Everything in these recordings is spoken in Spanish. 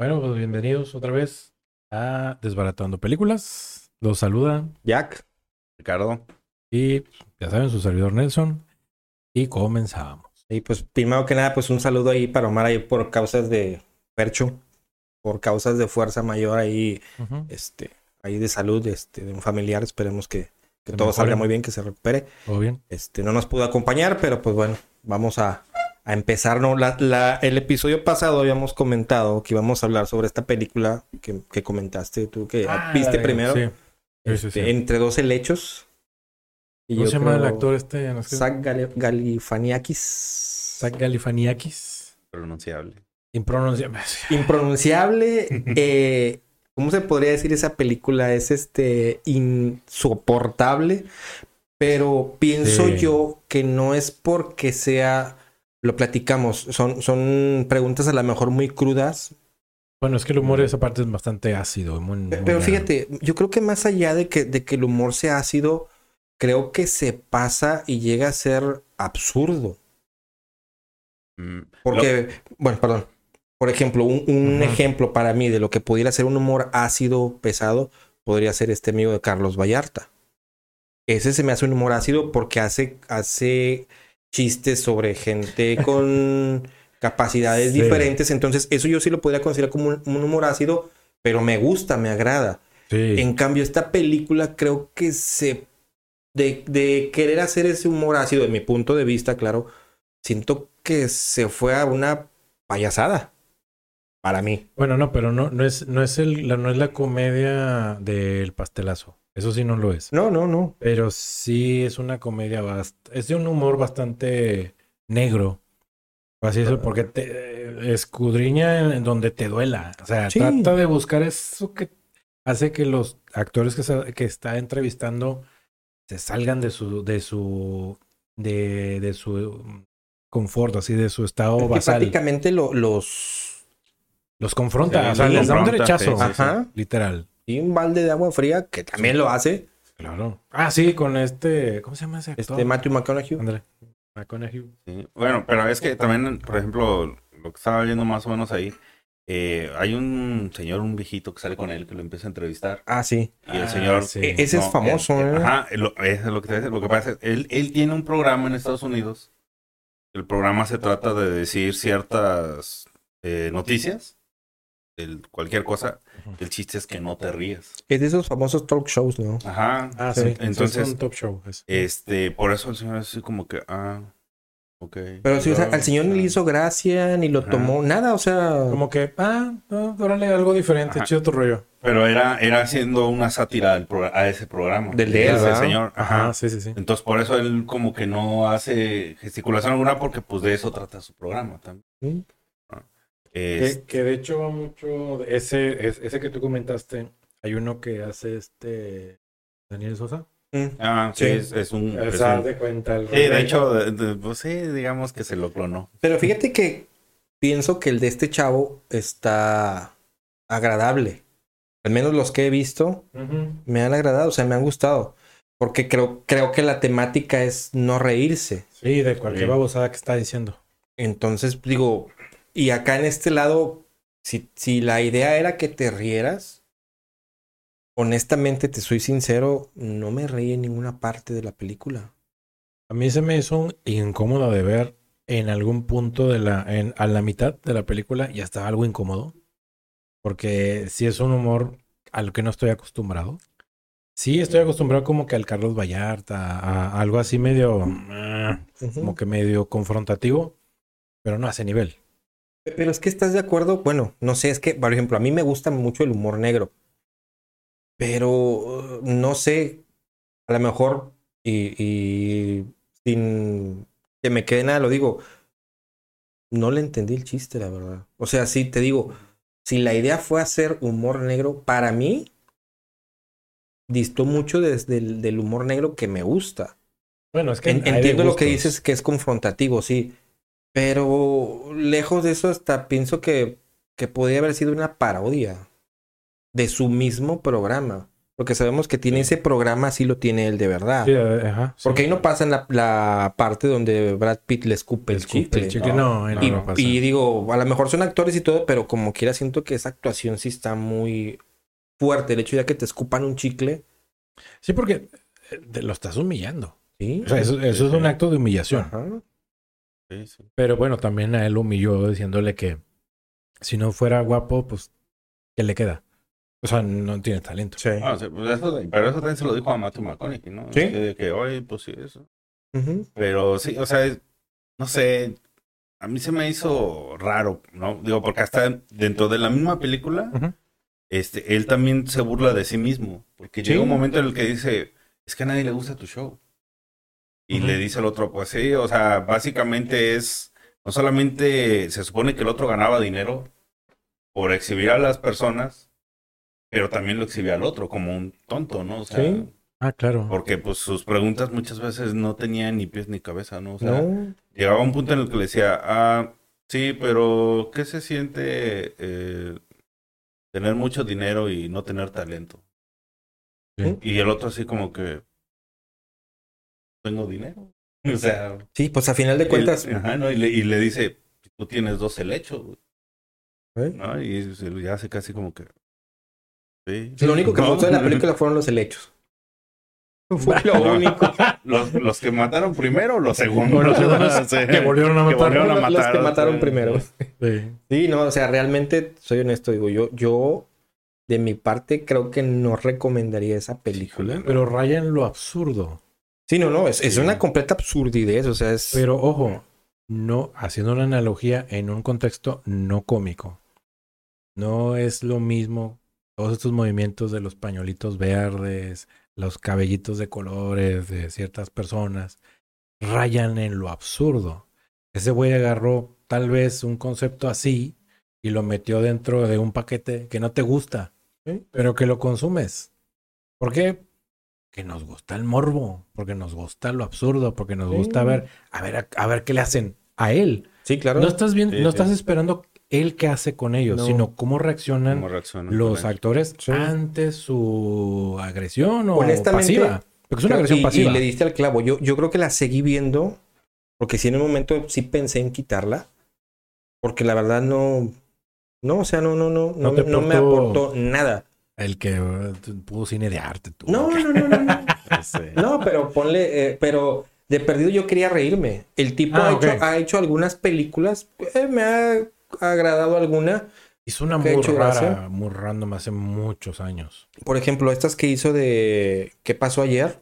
Bueno, pues bienvenidos otra vez a Desbaratando Películas. Los saluda Jack, Ricardo. y ya saben, su servidor Nelson. Y comenzamos. Y pues primero que nada, pues un saludo ahí para Omar ahí por causas de Percho, por causas de fuerza mayor ahí, este, ahí de salud, este, de un familiar. Esperemos que, que todo salga muy bien, que se recupere. ¿Todo bien? Este, no nos pudo acompañar, pero pues bueno, vamos a, a empezar. ¿no? La, la- el episodio pasado habíamos comentado que íbamos a hablar sobre esta película que, que comentaste tú, que Ah, viste de- primero, Sí. Sí, sí, este, sí. entre dos helechos. Y ¿Cómo yo se llama el actor este? No sé. Zach Gali- Galifaniakis. Zach Galifaniakis. pronunciable. Impronunciable. Impronunciable. eh, ¿Cómo se podría decir esa película? Es este insoportable. Pero pienso Sí. yo que no es porque sea. Lo platicamos. Son, son preguntas a lo mejor muy crudas. Bueno, es que el humor de esa parte es bastante ácido. Muy, muy Pero raro. fíjate, yo creo que más allá de que, de que el humor sea ácido, creo que se pasa y llega a ser absurdo. Mm, Porque, bueno, perdón. Por ejemplo, un, un ejemplo para mí de lo que pudiera ser un humor ácido, pesado, podría ser este amigo de Carlos Vallarta. Ese se me hace un humor ácido porque hace, hace chistes sobre gente con capacidades Sí. diferentes. Entonces, eso yo sí lo podría considerar como un, un humor ácido, pero me gusta, me agrada. Sí. En cambio, esta película creo que se. De, de querer hacer ese humor ácido, de mi punto de vista, claro, siento que se fue a una payasada. Para mí. Bueno, no, pero no, no es, no es el, la, no es la comedia del pastelazo. Eso sí no lo es. No, no, no. Pero sí es una comedia bastante, es de un humor bastante negro. Así es, porque te escudriña en, donde te duela. O sea, Sí. trata de buscar eso que hace que los actores que, está entrevistando se salgan de su, de su, de, de su confort, así de su estado Es que basal. prácticamente lo- los. Los confronta, Sí, o sea, los les da un derechazo, sí, sí, sí. Ajá. literal. Y un balde de agua fría, que también lo hace. Claro. Ah, sí, con este, ¿cómo se llama ese actor? Este Matthew McConaughey. McConaughey. sí. Bueno, pero es que también, por ejemplo, lo que estaba viendo más o menos ahí, eh, hay un señor, un viejito que sale con él que lo empieza a entrevistar. Ah, sí. Y el Ah, señor... sí. E- ese es famoso, eh, ¿eh? Ajá, lo, eso es lo que te voy a decir. Lo que pasa es, él, él tiene un programa en Estados Unidos. El programa se trata de decir ciertas eh, noticias, el- cualquier cosa. El chiste es que no te rías. Es de esos famosos talk shows, ¿no? Ajá. Ah, Sí. sí. Entonces, es un top show. ese. Este, por eso el señor es así como que, ah, ok. Pero sí, o sea, al señor ni le hizo gracia, ni lo Ajá. tomó, nada, o sea. Como que, ah, no, órale, algo diferente, Ajá. chido tu rollo. Pero era, era haciendo una sátira al pro- a ese programa. Del de él, ese señor. Ajá. Ajá, sí, sí, sí. Entonces, por eso él como que no hace gesticulación alguna porque pues de eso trata su programa también. ¿Mm? Es- Que, que de hecho va mucho, ese, es- ese que tú comentaste, hay uno que hace este Daniel Sosa. Mm. ah, sí, Sí. es, es un... O es sea, un- de cuenta. el sí, de hecho, de- de- pues sí, digamos que se lo clonó. Pero fíjate que pienso que el de este chavo está agradable. Al menos los que he visto me han agradado, o sea, me han gustado. Porque creo, creo que la temática es no reírse. Sí, de cualquier Sí. babosada que está diciendo. Entonces, digo, y acá en este lado, si, si la idea era que te rieras, honestamente, te soy sincero, no me reí en ninguna parte de la película. A mí se me hizo un incómodo de ver en algún punto de la, en, a la mitad de la película, ya estaba algo incómodo. Porque sí es un humor al que no estoy acostumbrado. Sí, estoy acostumbrado como que al Carlos Vallarta, a, a algo así medio, como que medio confrontativo, pero no a ese nivel. Pero es que estás de acuerdo, bueno, no sé, es que, por ejemplo, a mí me gusta mucho el humor negro. Pero uh, no sé, a lo mejor, y, y sin que me quede nada, lo digo. no le entendí el chiste, la verdad. O sea, sí, te digo, si la idea fue hacer humor negro, para mí distó mucho desde el del humor negro que me gusta. Bueno, es que En- entiendo lo que dices que es confrontativo, sí. Pero lejos de eso, hasta pienso que, que podría haber sido una parodia de su mismo programa. Porque sabemos que tiene ese programa, sí lo tiene él de verdad. Sí, eh, ajá, sí. Porque ahí no pasa en la, la parte donde Brad Pitt le escupe el chicle. el chicle, no, no, Y, no pasa. y digo, a lo mejor son actores y todo, pero como quiera siento que esa actuación sí está muy fuerte. El hecho de que te escupan un chicle. Sí, porque eh, te lo estás humillando. Sí. O sea, eso, eso es un acto de humillación. Ajá. Sí, sí. Pero bueno, también a él lo humilló diciéndole que si no fuera guapo, pues, ¿qué le queda? O sea, no tiene talento. Sí. Ah, sí, pues eso, pero eso también se lo dijo a Matthew McConaughey, ¿no? Sí. Que, que, oye, pues sí, eso. Pero sí, o sea, no sé, a mí se me hizo raro, ¿no? Digo, porque hasta dentro de la misma película, este, él también se burla de sí mismo, porque Sí. llega un momento en el que dice, es que a nadie le gusta tu show. Y le dice al otro, pues sí, o sea, básicamente es, no solamente se supone que el otro ganaba dinero por exhibir a las personas, pero también lo exhibía al otro como un tonto, ¿no? O sea, Sí. Ah, claro. porque pues sus preguntas muchas veces no tenían ni pies ni cabeza, ¿no? O sea, No. llegaba un punto en el que le decía, ah, sí, pero ¿qué se siente eh, tener mucho dinero y no tener talento? Sí. Y el otro así como que, tengo dinero. O sea, Sí, pues a final de cuentas. él- ajá, ¿no? y, le, y le dice, tú tienes dos helechos, güey", ¿eh? ¿no? Y se le hace casi como que, sí. Lo único que me No. gustó de la película fueron los helechos. Fue lo único. Los, los que mataron primero o los segundos. Los segundos que volvieron a Que matar. volvieron a Los- los matar, que mataron sí. primero. Sí. Sí, no, o sea, realmente soy honesto, digo, yo, yo de mi parte creo que no recomendaría esa película. Pero raya en lo absurdo. Sí, no, no, es, una completa absurdidez, o sea, es... Pero ojo, no haciendo una analogía en un contexto no cómico. No es lo mismo todos estos movimientos de los pañuelitos verdes, los cabellitos de colores de ciertas personas, rayan en lo absurdo. Ese güey agarró tal vez un concepto así y lo metió dentro de un paquete que no te gusta, Sí. pero que lo consumes. ¿Por qué? Que nos gusta el morbo, porque nos gusta lo absurdo, porque nos Sí. gusta ver, a ver, a, a ver qué le hacen a él. Sí, claro. No estás viendo, Sí, no sí. estás esperando él qué hace con ellos, No. sino cómo reaccionan ¿Cómo reaccionan los actores Sí. ante su agresión o pasiva. Porque es una agresión y, pasiva. y le diste al clavo. Yo, yo creo que la seguí viendo, porque sí en un momento sí pensé en quitarla, porque la verdad no... No, o sea, no, no, no, no, No no me aportó nada. El que eh, pudo cine de arte, tú. No, no, no, no, no. No pero ponle, eh, pero de perdido yo quería reírme. El tipo Ah, ha, hecho, ha hecho algunas películas, eh, me ha agradado alguna. Hizo una ¿Qué ha muy rara, gracia? muy random hace muchos años. Por ejemplo, estas que hizo de ¿Qué pasó ayer?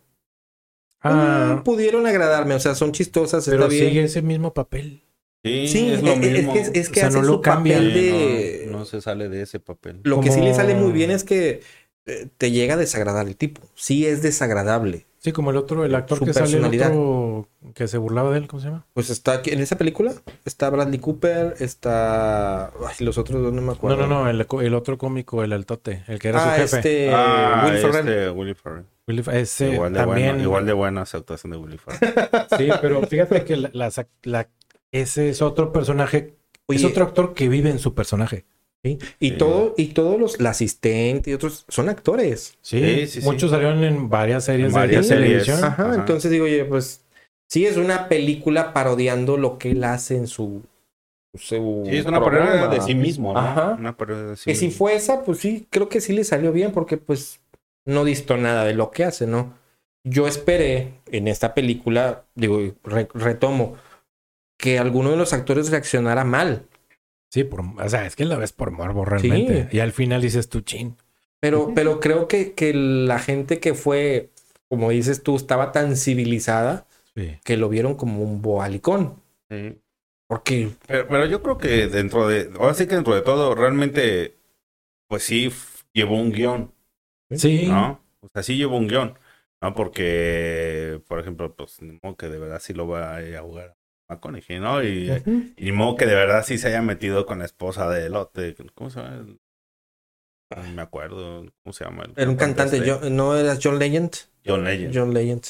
Ah, Mm, pudieron agradarme, o sea, son chistosas, pero está bien. sigue ese mismo papel. Sí, Sí, es lo eh, eh, mismo. es que, es O que sea, hace no lo su cambian. papel Sí, de... no, no se sale de ese papel. Lo que sí le sale muy bien es que eh, te llega a desagradar el tipo. Sí es desagradable. Sí, como el otro, el actor Su que sale, el personalidad. otro que se burlaba de él, ¿cómo se llama? Pues está aquí, en esa película está Bradley Cooper, está... Ay, los otros dos no me No, acuerdo. no, no, el, el otro cómico, el altote, el que era Ah, su jefe. este... Ah, Will Ferrell. este, Willy Ferrell. Will- Ese igual, de también. buena, igual de buena esa actuación de Willy Ferrell. Sí, pero fíjate que la, la- la- ese es otro personaje, es otro actor que vive en su personaje. ¿sí? Y Sí. todo, y todos los, la asistente y otros son actores. Sí, Sí, sí, sí. muchos salieron en varias series En de varias televisión. Ajá, Ajá. entonces digo, oye, pues sí es una película parodiando lo que él hace en su, su Sí, es una programa. parodia de sí mismo, ¿no? Ajá. Una parodia de sí Que si fue esa, pues sí, creo que sí le salió bien porque pues no distó nada de lo que hace, ¿no? Yo esperé en esta película, digo, re- retomo, que alguno de los actores reaccionara mal. Sí, por, o sea, es que la ves por morbo realmente. Sí. Y al final dices tú, chin. Pero, pero creo que, que la gente que fue, como dices tú, estaba tan civilizada Sí. que lo vieron como un boalicón. Sí. Porque Pero, pero yo creo que dentro de, ahora sí que dentro de todo, realmente, pues sí, llevó un guion, Sí. ¿no? O sea, sí llevó un guion, ¿no? Porque, por ejemplo, pues, ni modo que de verdad sí lo va a ir a jugar McConaughey, ¿no? Y, y ni modo que de verdad sí se haya metido con la esposa de Elote. ¿Cómo se llama? No me acuerdo. ¿Cómo se llama? el Era un cantante, este? yo- ¿no era John Legend? John Legend. John Legend,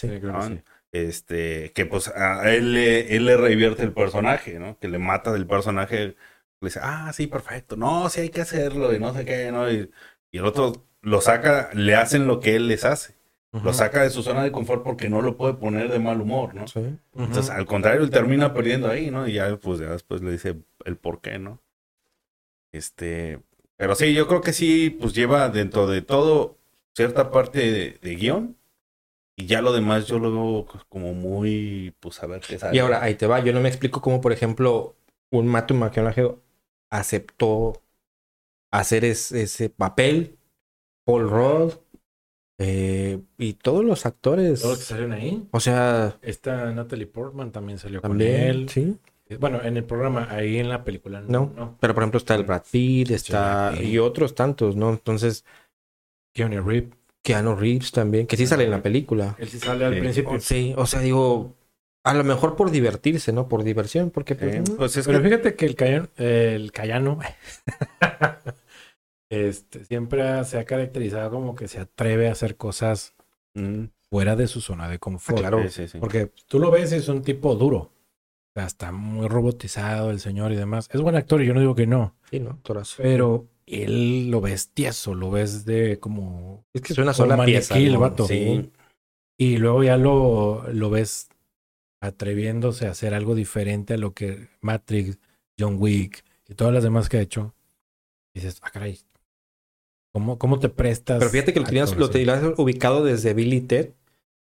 sí. Este, que pues a él, le- él le revierte el personaje, ¿no? Que le mata del personaje. Le dice, ah, sí, perfecto. No, sí hay que hacerlo y no sé qué, ¿no? Y, y el otro lo saca, le hacen lo que él les hace. Lo saca de su zona de confort porque no lo puede poner de mal humor, ¿no? Sí. Entonces, al contrario, él termina perdiendo ahí, ¿no? Y ya, pues, ya después le dice el por qué, ¿no? Este, pero sí, yo creo que sí, pues lleva dentro de todo cierta parte de, de guion. Y ya lo demás yo lo veo como muy, pues, a ver qué sale. Y ahora, ahí te va. Yo no me explico cómo, por ejemplo, un Matthew McConaughey aceptó hacer es- ese papel. Paul Rudd eh, y todos los actores. Todos los que salieron ahí. O sea, Esta Natalie Portman también salió con él. Sí. Bueno, en el programa, ahí en la película. No. No. Pero por ejemplo está el Brad Pitt, está y otros tantos, ¿no? Entonces, Keanu Reeves. Keanu Reeves también, que sí sale en la película. Él sí sale al Sí. principio. O- Sí, o sea, digo, a lo mejor por divertirse, ¿no? Por diversión, porque pues, Eh, pues es Pero que- fíjate que el Cayano, el Cayano este, siempre se ha caracterizado como que se atreve a hacer cosas Mm, fuera de su zona de confort. claro. sí, sí. Porque tú lo ves es un tipo duro. O sea, está muy robotizado el señor y demás. Es buen actor y yo no digo que no. Sí, ¿no? Pero él lo ves tieso, lo ves de como... es que es una sola maniquí pieza. el ¿no? vato. Sí. Y luego ya lo, lo ves atreviéndose a hacer algo diferente a lo que Matrix, John Wick y todas las demás que ha hecho. Y dices, ah, caray. ¿Cómo, cómo te prestas? Pero fíjate que lo tenías, lo eso? tenías ubicado desde Billy Ted.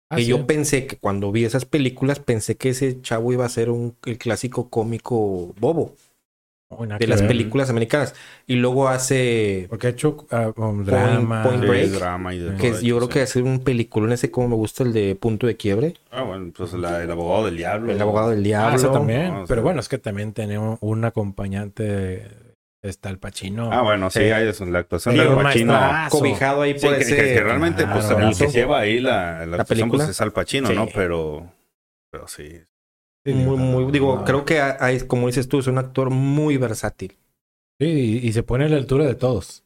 Ah, que sí. yo pensé que cuando vi esas películas, pensé que ese chavo iba a ser un, el clásico cómico bobo de las ver. películas americanas. Y luego hace Porque ha hecho ah, um, drama. Point Sí, Break, drama y de que es- yo eso, creo que sí. hace un peliculón ese como me gusta el de Punto de Quiebre, Ah, bueno, pues la- el abogado del diablo. El abogado del Ah, diablo. esa también. O Pero bueno, es que también un, un acompañante. Está el Pachino. Ah, bueno, sí, hay eso, la actuación del maestrazo. cobijado ahí por que, ese que- que realmente, pues, el que lleva ahí la, la, ¿La actuación, pues, película? es Al Pacino, Sí. ¿no? Pero, pero sí. Sí, muy, muy, digo, no. creo que hay, como dices tú, es un actor muy versátil. Sí, y, y se pone a la altura de todos.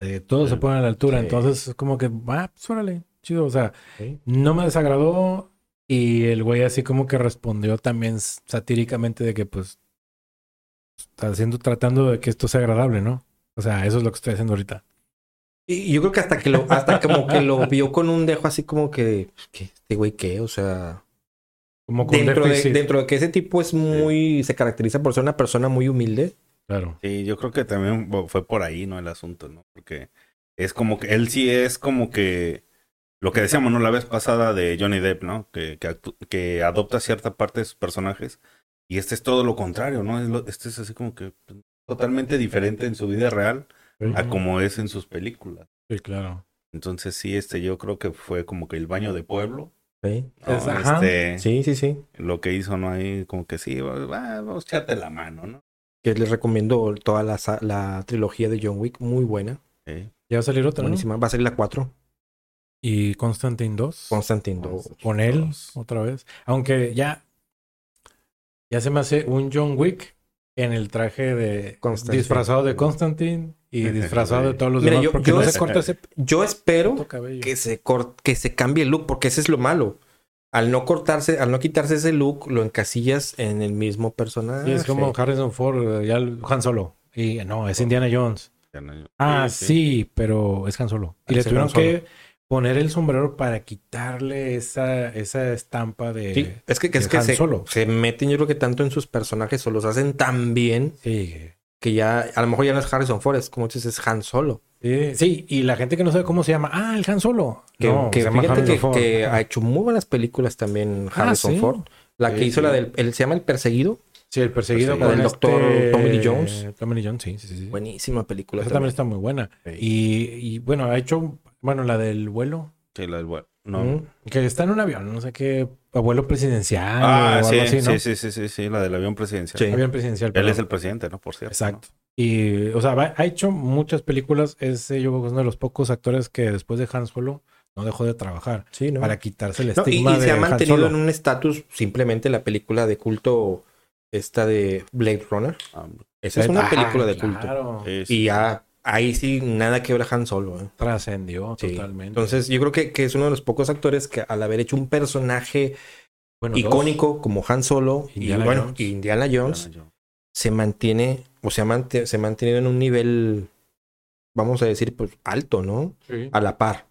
De todos Sí. se ponen a la altura. Sí. Entonces, es como que, ah, pues órale, chido. O sea, no me desagradó. Y el güey así como que respondió también satíricamente de que, pues, está haciendo, tratando de que esto sea agradable, ¿no? O sea, eso es lo que estoy haciendo ahorita. Y yo creo que hasta que lo, hasta como que lo vio con un dejo así como que, ¿qué? Este güey, ¿qué? O sea, Como con dentro de, dentro de que ese tipo es muy, se caracteriza por ser una persona muy humilde. Claro. Sí, yo creo que también fue por ahí, ¿no? El asunto, ¿no? Porque es como que él sí es como que lo que decíamos, ¿no? La vez pasada de Johnny Depp, ¿no? Que, que adopta cierta parte de sus personajes y este es todo lo contrario, ¿no? Este es así como que totalmente diferente en su vida real a como es en sus películas. Sí, claro. Entonces sí, este yo creo que fue como que el baño de pueblo. Sí, ¿no? Es-. Este, sí, sí. sí. Lo que hizo, ¿no? Ahí como que sí, va- va- vamos a echarte la mano, ¿no? Que les recomiendo toda la, la trilogía de John Wick, muy buena, Sí. Ya va a salir otra, ¿no? buenísima. Va a salir la 4, Y Constantine 2. Constantine 2. con él otra vez. Aunque ya, ya se me hace un John Wick en el traje de Constantine. disfrazado de Constantine y disfrazado de todos los Mira, demás yo- porque yo no es- se corta ese Yo espero que se, cor- que se cambie el look, porque ese es lo malo. Al no cortarse, al no quitarse ese look, lo encasillas en el mismo personaje. Sí, es como Harrison Ford, ya el Han Solo. Y no, es Indiana Jones. Ah, sí, pero es Han Solo. Y Ah, le sí, tuvieron que poner el sombrero para quitarle esa, esa estampa de... Sí, es que, que es que se, Solo. se meten, yo creo que tanto en sus personajes o los hacen tan bien Sí, que ya, a lo mejor ya no es Harrison Ford, es como dices, es Han Solo. sí, sí, y la gente que no sabe cómo se llama, ah, el Han Solo. Que, No, que se llama fíjate que, Ford. que Ajá. ha hecho muy buenas películas también Ah, Harrison sí. Ford. La que hizo la del, el, se llama El Perseguido. Sí, el perseguido Sí. con La del este... doctor Tommy Lee Jones. Tommy Lee Jones, sí, sí, sí. Buenísima película. Esa también está muy buena. Sí. Y, y, bueno, ha hecho, bueno, la del vuelo, Sí, la del vuelo. No. Mm. que está en un avión, no sé qué, abuelo presidencial Ah, o algo sí, así, ¿no? sí, sí, sí, sí, sí, la del avión presidencial. Sí. Avión presidencial. Él perdón. es el presidente, ¿no? Por cierto. Exacto. Y, o sea, va- ha hecho muchas películas. Es, yo creo que es uno de los pocos actores que después de Han Solo no dejó de trabajar Sí, ¿no? para quitarse el No, y, estigma y de se ha mantenido en un estatus simplemente la película de culto esta de Blade Runner. Ah, Esa es una Ah, película de culto. sí. Y ya ahí sí nada que ver a Han Solo. ¿eh? Trascendió Sí. totalmente. Entonces yo creo que, que es uno de los pocos actores que al haber hecho un personaje Bueno, dos. icónico como Han Solo Indiana y bueno, Jones. Indiana Jones Indiana Jones. se mantiene o se ha, se ha mantenido en un nivel, vamos a decir, pues alto, ¿no? Sí. A la par.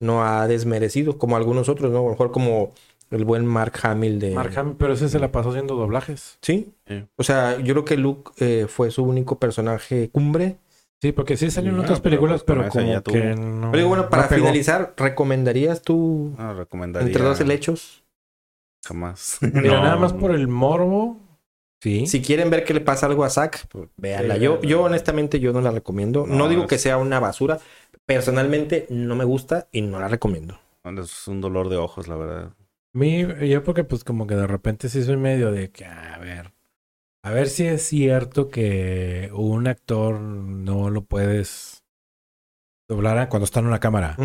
No ha desmerecido como algunos otros, ¿no? A lo mejor como el buen Mark Hamill de... Mark Hamill, pero ese se la pasó haciendo doblajes. Sí. Sí. O sea, yo creo que Luke eh, fue su único personaje cumbre. Sí, porque sí salió en Ah, otras pero películas, pues pero, como que no. Pero bueno, para finalizar, ¿recomendarías tú No, recomendaría. entre dos helechos? Jamás. Mira, No. nada más por el morbo. Sí. Si quieren ver que le pasa algo a Zack, pues, véanla. Sí, yo, yo honestamente yo no la recomiendo. No, No, digo es- que sea una basura. Personalmente no me gusta y no la recomiendo. Es un dolor de ojos, la verdad. Mi, yo porque pues como que de repente sí soy medio de que, a ver, a ver si es cierto que un actor no lo puedes doblar cuando está en una cámara.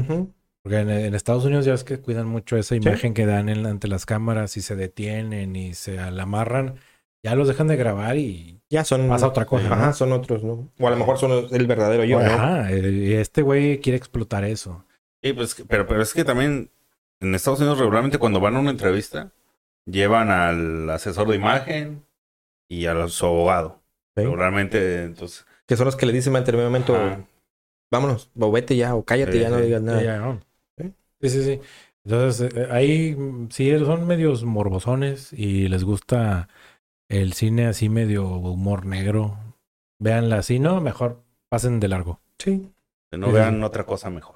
Porque en, en Estados Unidos ya ves que cuidan mucho esa imagen que dan en- ante las cámaras y se detienen y se la amarran. Ya los dejan de grabar y... Ya son... Pasa otra cosa, Ajá, ¿no? son otros, ¿no? O a lo mejor son el verdadero yo, ¿no? Ajá, eh, este güey quiere explotar eso. Sí, pues, pero, pero es que también en Estados Unidos regularmente cuando van a una entrevista llevan al asesor de imagen y a su abogado. Sí. Regularmente, entonces, Que son los que le dicen en determinado momento, Ajá. vámonos, o vete ya, o cállate, Sí, ya no digas nada. Ya, ya, no. ¿Sí? Sí, sí, sí. Entonces, eh, ahí mm, sí son medios morbosones y les gusta el cine así medio humor negro. Véanla así, ¿no? Mejor pasen de largo. Sí. que no Sí. vean otra cosa mejor.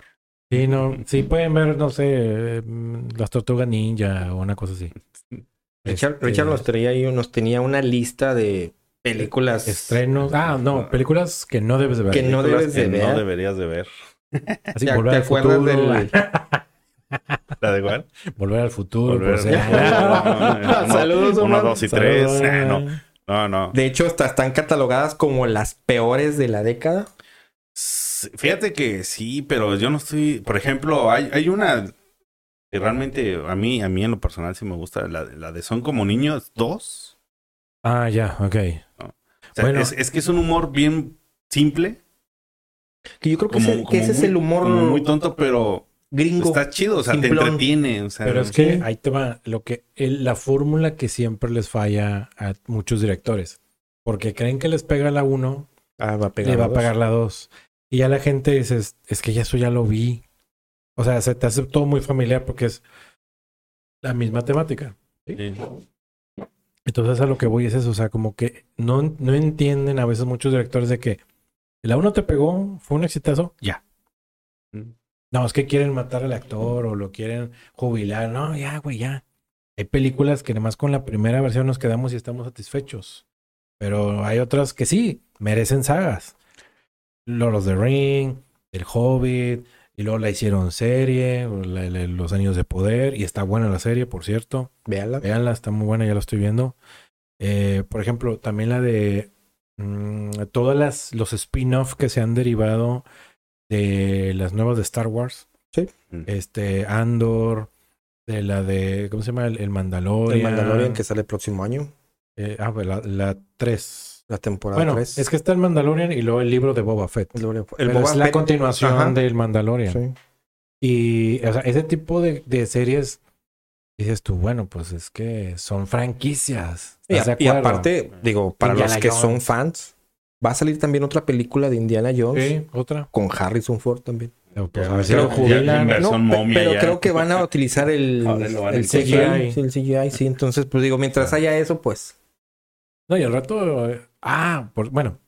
Sí, no, sí pueden ver, no sé, eh, mm, las tortugas ninja o una cosa así. Richard, Este, Richard nos, traía ahí, nos tenía una lista de películas Estrenos. Ah, no, películas que no debes de ver. Que no debes de que ver. no deberías de ver. Así, ¿Te, volver te al acuerdas futuro. del... ¿La de igual? Volver al futuro. Volver al. Saludos, Uno, dos y tres. Saludos. Ah, no, no, no. De hecho, hasta están catalogadas como las peores de la década. Fíjate que sí, pero yo no estoy. Por ejemplo, hay, hay una que realmente a mí, a mí en lo personal sí me gusta, la, la de Son como niños 2. Ah, ya, ok. O sea, Bueno. es, es que es un humor bien simple, Que yo creo que, como, ese, que como ese es muy- el humor muy tonto, pero gringo. está chido, o sea, te entretiene. O sea, Pero es sí. que ahí te va lo que el- la fórmula que siempre les falla a muchos directores. Porque creen que les pega la 1, Ah, va a pegar. le va a dos. pagar la 2. Y ya la gente dice, es, es que ya eso ya lo vi. O sea, se te hace todo muy familiar porque es la misma temática. sí. Entonces a lo que voy es eso, o sea, como que no, no entienden a veces muchos directores de que la 1 te pegó, fue un exitazo, ya. Mm. No, es que quieren matar al actor o lo quieren jubilar. No, ya, güey, ya. Hay películas que además con la primera versión nos quedamos y estamos satisfechos. Pero hay otras que sí, merecen sagas. Lord of the Ring, El Hobbit, y luego la hicieron serie, la- la- Los Años de Poder, y está buena la serie, por cierto. Véanla. Veanla, está muy buena, ya la estoy viendo. Eh, por ejemplo, también la de mm, todas las los spin-off que se han derivado de las nuevas de Star Wars. Sí. Mm. Este, Andor, de la de, ¿cómo se llama? El, el Mandalorian. El Mandalorian que sale el próximo año. Eh, ah, pues la, la 3. La temporada Bueno, 3. es que está el Mandalorian y luego el libro de Boba Fett. El, el Pero Boba es la Fett- continuación Ajá. del Mandalorian. Sí. Y, o sea, ese tipo de, de series, dices tú, bueno, pues es que son franquicias. Y, ¿Estás de y aparte, digo, para Indiana los que Jones. son fans, va a salir también otra película de Indiana Jones Sí, otra. con Harrison Ford también. Pues ya, ya, momia pero ya. creo que van a utilizar el, a el encontrar. CGI. Sí, el CGI, sí. Entonces, pues digo, mientras haya eso, pues. No, y al rato. Ah, por- bueno.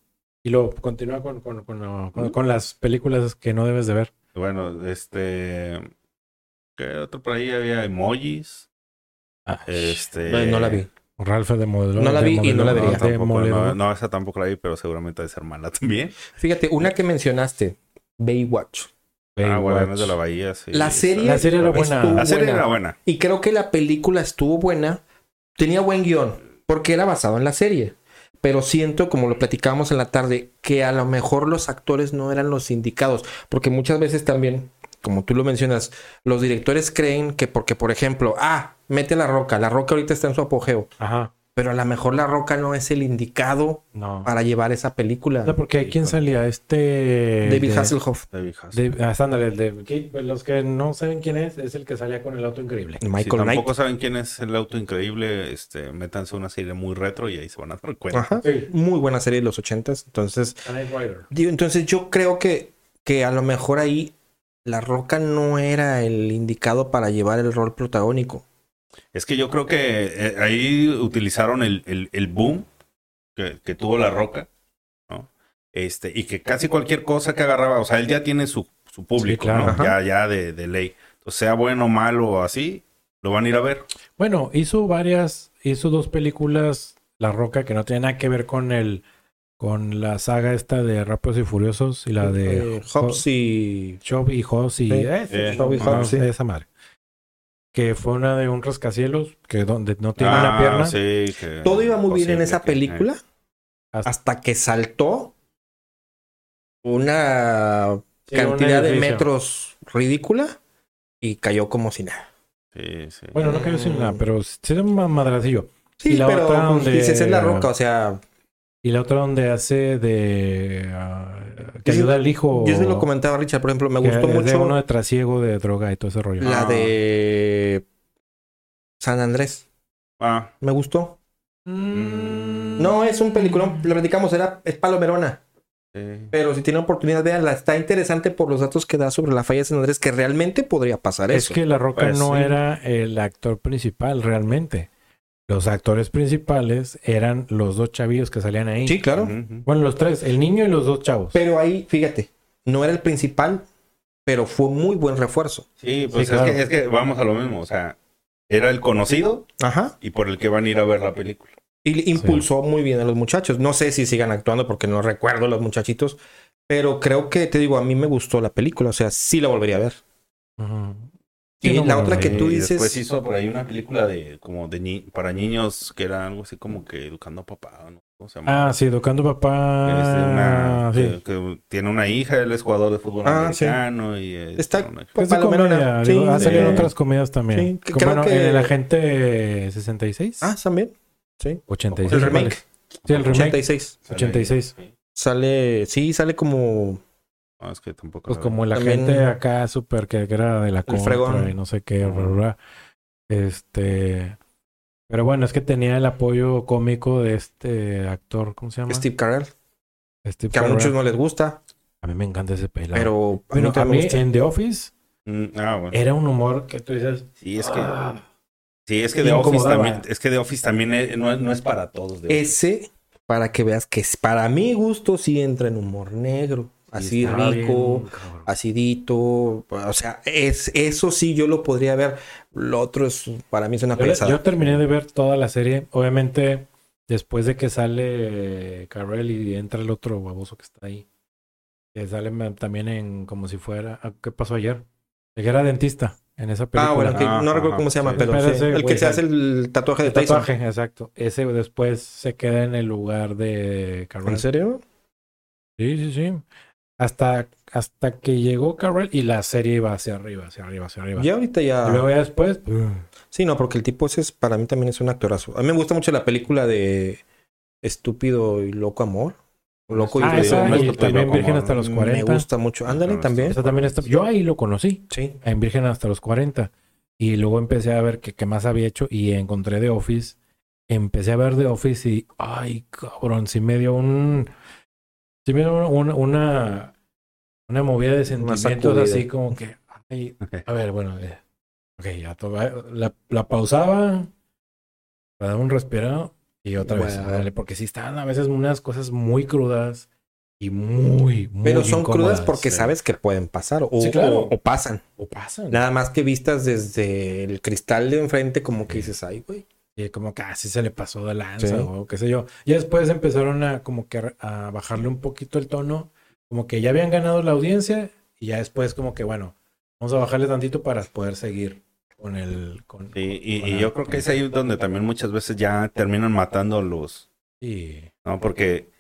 Y luego continúa con, con, con, lo- con- con las películas que no debes de ver. Bueno, este. ¿Qué otro por ahí había? Emojis. Este. No, no la vi. Ralph de modelo. No la vi y no la vería. No, tampoco, no, no, esa tampoco la vi, pero seguramente debe ser mala también. Fíjate, una que mencionaste, Baywatch. Ah, Baywatch. Guardianes de la Bahía, sí. La serie, La serie era buena. La serie buena. era buena. Y creo que la película estuvo buena. Tenía buen guion, porque era basado en la serie. Pero siento, como lo platicábamos en la tarde, que a lo mejor los actores no eran los indicados. Porque muchas veces también, como tú lo mencionas, los directores creen que porque, por ejemplo, ah, mete la roca, la roca ahorita está en su apogeo. Ajá. Pero a lo mejor La Roca no es el indicado No. para llevar esa película. No, porque ¿quién salía? Este... David de- Hasselhoff, David Hasselhoff. de- ah, ándale, el de- ¿qué? los que no saben quién es, es el que salía con el auto increíble. Si Michael Knight. tampoco saben quién es el auto increíble, este, métanse a una serie muy retro y ahí se van a dar cuenta. Ajá. Sí. Muy buena serie de los ochentas. Entonces, Knight Rider. digo, entonces yo creo que, que a lo mejor ahí La Roca no era el indicado para llevar el rol protagónico. Es que yo creo que eh, ahí utilizaron el, el- el boom que, que tuvo la roca, ¿no? Este, y que casi cualquier cosa que agarraba, o sea, él ya tiene su, su público, claro. ¿no? Ajá. Ya, ya de, de ley. Entonces, sea bueno, malo o así, lo van a ir a ver. Bueno, hizo varias, hizo dos películas, La Roca, que no tiene nada que ver con el, con la saga esta de Rápidos y Furiosos y la de Eh, Hobbs y... Job y y Sí. eh, Eh, Hobbs y no, sí. esa madre. Que fue una de un rascacielos que donde no tiene Ah, una pierna. sí, que- Todo iba muy bien en esa que- película Hasta- hasta que saltó una Sí, un cantidad de metros ridícula y cayó como si nada. Sí, sí. Bueno, no cayó sin nada, pero sí era un madracillo. Sí, Y la pero otra pues, donde- dices, es la roca, o sea, Y la otra donde hace de ah, que ayuda al hijo. yo se lo comentaba a Richard, por ejemplo, me que gustó es de mucho uno de trasiego de droga y todo ese rollo. la Ah. de San Andrés. Ah, Me gustó. Mm. No, es un peliculón, lo platicamos, era, es palomerona. sí. Pero si tiene oportunidad, véanla. Está interesante por los datos que da sobre la falla de San Andrés, que realmente podría pasar Es eso. que La Roca Pues no sí. era el actor principal realmente. Los actores principales eran los dos chavillos que salían ahí. Sí, claro. Bueno, los tres, el niño y los dos chavos. Pero ahí, fíjate, no era el principal, pero fue muy buen refuerzo. Sí, pues Sí, es, claro. que, es que vamos a lo mismo, o sea, era el conocido Ajá. y por el que van a ir a ver la película. Y impulsó muy bien a los muchachos. No sé si sigan actuando porque no recuerdo los muchachitos, pero creo que, te digo, a mí me gustó la película, o sea, sí la volvería a ver. Y Sí, no, la otra que tú dices... Después hizo por ahí una película de como de ni- para niños que era algo así como que educando a papá, ¿no? ¿Cómo se llama? Ah, sí, Educando Papá. Que es de una- sí. que, que tiene una hija, él es jugador de fútbol Ah, sí. americano y eh, Está- una- Es de comedia. Sí, ha salido en sí. otras comedias también. Sí, que Como, creo bueno, que- en el agente 66. Ah, también. Sí. 86. El ¿cuál remake. es? Sí, el remake. 86. 86. Sí. Sale, sí, sale como... No, es que tampoco. Pues la- como También- agente acá súper que, era de la contra fregón. y no sé qué. bla, bla, bla. Este... Pero bueno, es que tenía el apoyo cómico de este actor, ¿cómo se llama? Steve Carell, Steve que a muchos no les gusta, A mí me encanta ese pelado. pero a bueno, a también mí me gusta. en The Office Mm, ah, bueno. era un humor que tú dices... Sí, es que. "Ah". Sí, es que The Office también. Es que The Office también es- no, es- no es para todos. Ese, para que veas que es- para mi gusto sí entra en humor negro, así rico, bien, acidito, o sea, es, eso sí yo lo podría ver, lo otro es, para mí es una pesada. yo terminé de ver toda la serie. Obviamente, después de que sale Carell y entra el otro baboso que está ahí. Que sale también en como si fuera. ah, ¿Qué pasó ayer? El que era dentista en esa película. Ah, bueno, que Ah, no recuerdo cómo se llama, sí. pero sí, el que güey, se hace el tatuaje de El Tyson. tatuaje, exacto. Ese después se queda en el lugar de Carell. ¿En serio? Sí, sí, sí. Hasta, hasta que llegó Carell y la serie iba hacia arriba, hacia arriba, hacia arriba. Ya ahorita ya... Y luego ya después. ¡pum! Sí, no, porque el tipo ese es, para mí también es un actorazo. A mí me gusta mucho la película de Estúpido y Loco Amor. Loco y Ah, esa, y también Virgen hasta los 40. Me gusta mucho. Ándale No, también. Esa también está. Yo ahí lo conocí. Sí. en Virgen hasta los 40. Y luego empecé a ver qué qué más había hecho y encontré The Office. Empecé a ver The Office y, ay, cabrón, sí me dio un... Sí me dio una, una, una movida de sentimientos así como que, ay, a ver, bueno, eh, ok, ya to- la, la pausaba, para dar un respirado y otra vez, Bueno. dale, porque sí están a veces unas cosas muy crudas y muy, muy Pero son crudas porque sí. sabes que pueden pasar. O, Sí, claro. o- o pasan. O pasan. Nada más que vistas desde el cristal de enfrente, como que dices, ay, güey. Y como casi se le pasó de lanza Sí. o qué sé yo. Y después empezaron a como que a bajarle un poquito el tono, como que ya habían ganado la audiencia y ya después como que bueno, vamos a bajarle tantito para poder seguir con el con Sí, y, con y la- yo creo que es ahí donde también muchas veces ya terminan matando a los. Sí. ¿no? Porque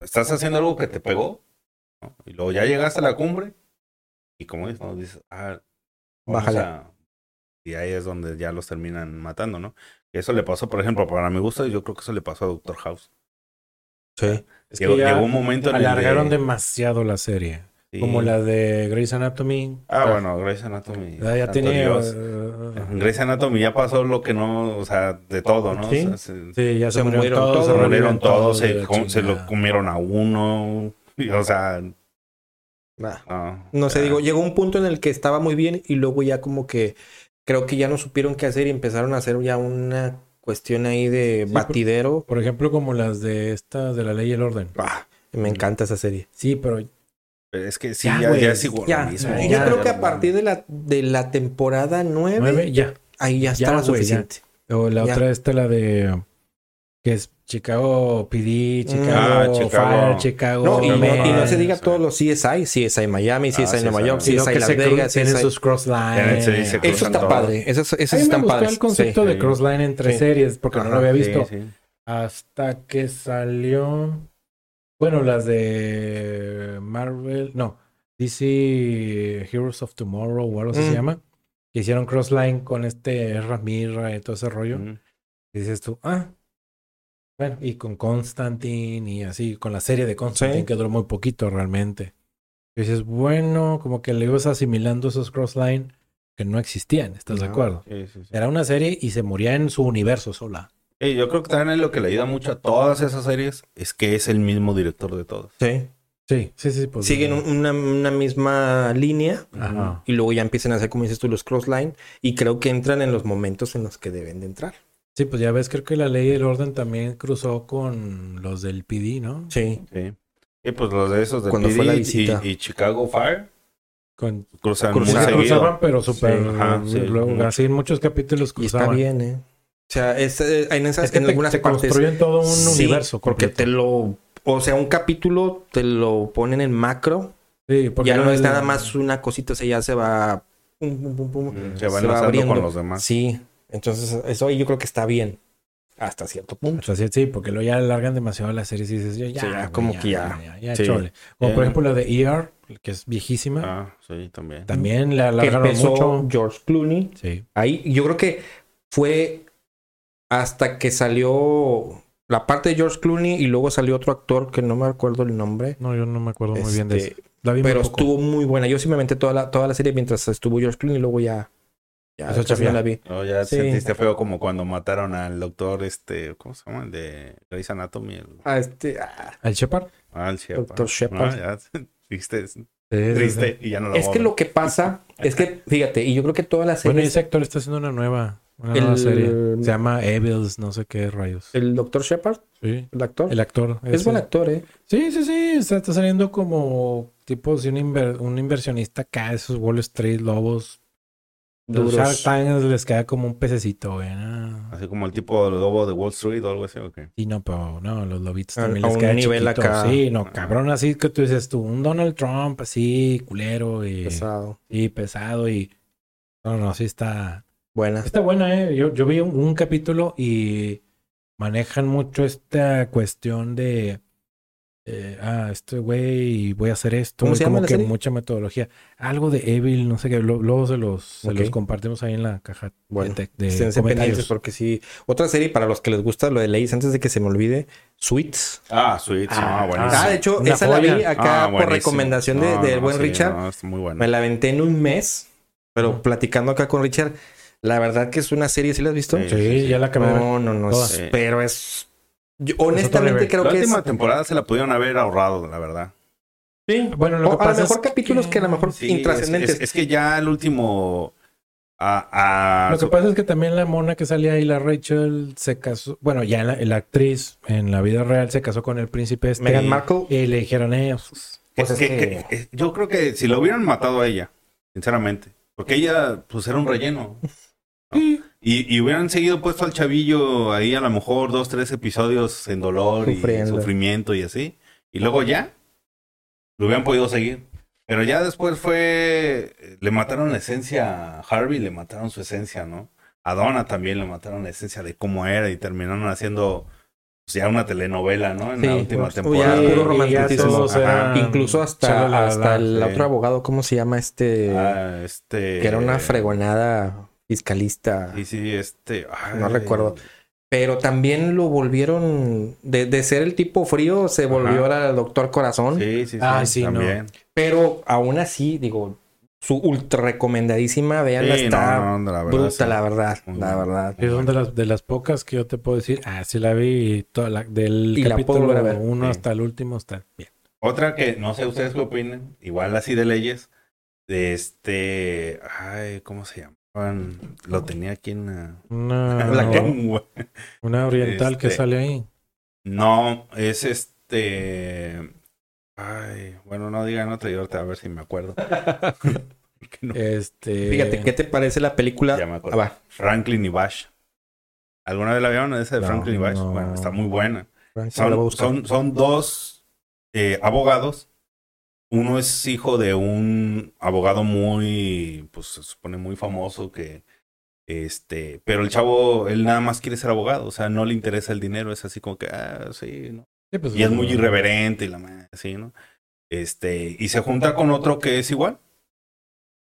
estás haciendo algo que te pegó, ¿no? Y luego ya llegaste a la cumbre, y como dices, ¿no? dices, ah, Bájale. a- Y ahí es donde ya los terminan matando, ¿no? Eso le pasó, por ejemplo, para mi gusto, yo creo que eso le pasó a Doctor House. Sí. Es Llegó, que ya llegó un momento en el alargaron de- demasiado la serie. sí. Como la de Grey's Anatomy. Ah, bueno, Grey's Anatomy. Ya, ya santo tenía. En Grey's Anatomy ya pasó lo que no, o sea, de todo, ¿no? Sí. O sea, se, sí, ya se, Se murieron murieron todos. se murieron todos, se, lo comieron a uno. y, o sea, Nah. no. No sé, digo, llegó un punto en el que estaba muy bien y luego ya como que creo que ya no supieron qué hacer y empezaron a hacer ya una cuestión ahí de Sí, batidero. Por ejemplo, como las de esta de la ley y el orden. Ah, me encanta esa serie. Sí, pero Es que sí, Ya, ya, es igual. Ya, lo mismo, ya, yo ya, creo que a partir de la, de la temporada 9, nueve, ya. ahí ya Ya, estaba ya. suficiente. O la Ya. otra esta, la de. Que es Chicago PD, Chicago, Ah, Chicago. Fire, Chicago. No, y, no, Chicago y no se diga sí. todos los CSI, CSI Miami, CSI Ah, Nueva CSI. York, CSI que Las se Vegas, tienen CSI. sus crossline. Tienen- se dice Eso está todo. padre, esos A mí me padres. el concepto sí. de Sí. crossline entre Sí. series, porque no Ajá, lo había Sí, visto. sí. Hasta que salió. Bueno, las de Marvel. No. DC Heroes of Tomorrow, o algo así se Mm. llama. Que hicieron crossline con este Miller y todo ese rollo. Ujú. Y dices tú, ah. Bueno, y con Constantine y así, con la serie de Constantine, Sí. que duró muy poquito realmente. Y dices, bueno, como que le ibas asimilando esos crossline que no existían, ¿estás de acuerdo? Sí, sí, sí. Era una serie y se moría en su universo sola. Y yo creo que también es lo que le ayuda mucho a todas esas series es que es el mismo director de todas. Sí. Sí, sí, sí. Pues, Siguen una, una misma línea Ajá. y luego ya empiezan a hacer, como dices tú, los crossline y creo que entran en los momentos en los que deben de entrar. Sí, pues ya ves, creo que la ley del orden también cruzó con los del PD, ¿no? Sí. Sí. Y pues los de esos de Cuando fue la PD visita. y, y Chicago Fire Con, cruzan Cruzan- muy sí, se seguido. cruzaban, pero súper. Sí, ajá, sí, luego, mucho. así en muchos capítulos Y está cruzaban. bien, ¿eh? O sea, es, eh, en, esas, Es que en te, algunas te partes... construyen todo un Sí, universo. Porque te lo... O sea, un capítulo te lo ponen en macro. Sí, porque Ya no es el- nada más una cosita, o sea, ya se va... pum, pum, pum, pum, Mm, Se se van va enlazando abriendo. con los demás. Sí. Entonces, eso yo creo que está bien. Hasta cierto punto. Sí, porque luego ya alargan demasiado las series y dices, ya, ya, Sí, güey, como que ya. ya, ya, Sí. chole. Como Eh. por ejemplo la de ER, que es viejísima, Ah, sí, también. también Que alargaron empezó mucho. George Clooney. Sí. Ahí, yo creo que fue hasta que salió la parte de George Clooney y luego salió otro actor que no me acuerdo el nombre. No, yo no me acuerdo muy bien de Este, eso. La vi muy Pero estuvo muy buena. Yo sí me aventé toda la, toda la serie mientras estuvo George Clooney y luego ya. Ya, Eso casi chafea. no la vi. No, ya Sí. sentiste feo como cuando mataron al doctor, este, ¿cómo se llama? El de Grey's Anatomy. El, Ah, este. ah, ¿El Shepard? ah, el Shepard. Dr. Shepard. Ah, ya, triste sí. y ya no lo Es que ver. lo que pasa es que, fíjate, y yo creo que todas las Bueno, series. ese actor está haciendo una nueva, una El- nueva serie. Se llama Evils, no sé qué rayos. El Dr. Shepard, Sí. el actor. El actor. es ese. buen actor, ¿eh? Sí, sí, sí. Está, está saliendo como tipo si un, inver- un inversionista acá, esos Wall Street lobos. Los Duros. Shark Tank les queda como un pececito, güey. ¿no? Así como el tipo del lobo de Wall Street o algo así, ¿o qué? Sí, no, pero no, los lobitos A- también a les un queda nivel chiquito. acá. Sí, no, Ajá. cabrón, así que tú dices tú, un Donald Trump así, culero y Pesado. y pesado y no, no, sí está Buena. está buena, eh. Yo, yo vi un, un capítulo y manejan mucho esta cuestión de eh, ah, este güey, voy a hacer esto, ¿Cómo se llama como la que serie? mucha metodología. Algo de Evil, no sé qué, lo- luego se los, se Ok. los compartimos ahí en la caja Bueno, de, de Esténse pendientes comentarios. porque sí. Otra serie para los que les gusta lo de leyes, antes de que se me olvide, Suits. Ah, Sweet. Ah, Ah, buenísimo. Ah, de hecho, una esa la vi joya. acá Ah, por buenísimo. recomendación de- No, del no, buen sí, Richard. no, está muy bueno. Me la aventé en un mes, pero platicando acá con Richard, la verdad que es una serie, ¿sí la has visto? Sí. Sí, ya la acabé de ver. No, no, no. Es- Sí. Pero es. Yo honestamente nivel. creo la que es. última temporada se la pudieron haber ahorrado, la verdad. Sí. Bueno, lo O que a lo mejor es capítulos que a lo mejor Sí, intrascendentes. Es, es- es que ya el último. A, a- Lo que pasa es que también la mona que salía ahí, la Rachel, se casó. Bueno, ya la, la actriz en la vida real se casó con el príncipe este. Meghan Markle. Y le dijeron, eh, pues, Pues es es que- que- que- yo creo que si lo hubieran matado a ella, sinceramente, porque ella pues era un relleno. ¿no? Y, y hubieran seguido puesto al chavillo ahí a lo mejor dos, tres episodios en dolor Sufriendo. y sufrimiento y así. Y luego ya lo hubieran podido seguir. Pero ya después fue, le mataron la esencia a Harvey, le mataron su esencia, ¿no? A Donna también le mataron la esencia de cómo era y terminaron haciendo pues, ya una telenovela, ¿no? En la última pues, temporada. ya puro romanticismo. eran Incluso hasta, la- hasta la- el sí. otro abogado, ¿cómo se llama este? Ah, este... Que era una fregonada fiscalista. Sí, sí, este. No recuerdo. Pero también lo volvieron, de, de ser el tipo frío, se volvió al doctor corazón. Sí, sí, sí. Ah, sí, no. también. Pero aún así, digo, su ultra recomendadísima, veanla, Sí, está no, no, la verdad, bruta, sí. la verdad, la verdad. Es una de las, de las pocas que yo te puedo decir. Ah, sí la vi y toda la, del Y la puedo capítulo volver a ver. 1 Sí. hasta el último está bien. Otra que no sé ustedes qué opinen, igual así de leyes, de este. Ay, ¿cómo se llamaban? Lo tenía aquí en la. Una, ¿La qué? lengua. una oriental que Este, sale ahí. No, es este. Ay, bueno, no digan otra y ahorita a ver si me acuerdo. No, Este. Fíjate, ¿qué te parece la película? Ya me acuerdo. Ah, va. Franklin y Bash. ¿Alguna vez la vieron esa de No, Franklin y Bash? no. Bueno, está muy buena. Son, son dos eh, abogados. Uno es hijo de un abogado muy, pues se supone muy famoso que, este, pero el chavo, él nada más quiere ser abogado, o sea, no le interesa el dinero, es así como que, ah, sí, ¿no? Sí, pues, Y es muy irreverente y la madre, así, ¿no? Este, y se junta con otro que es igual.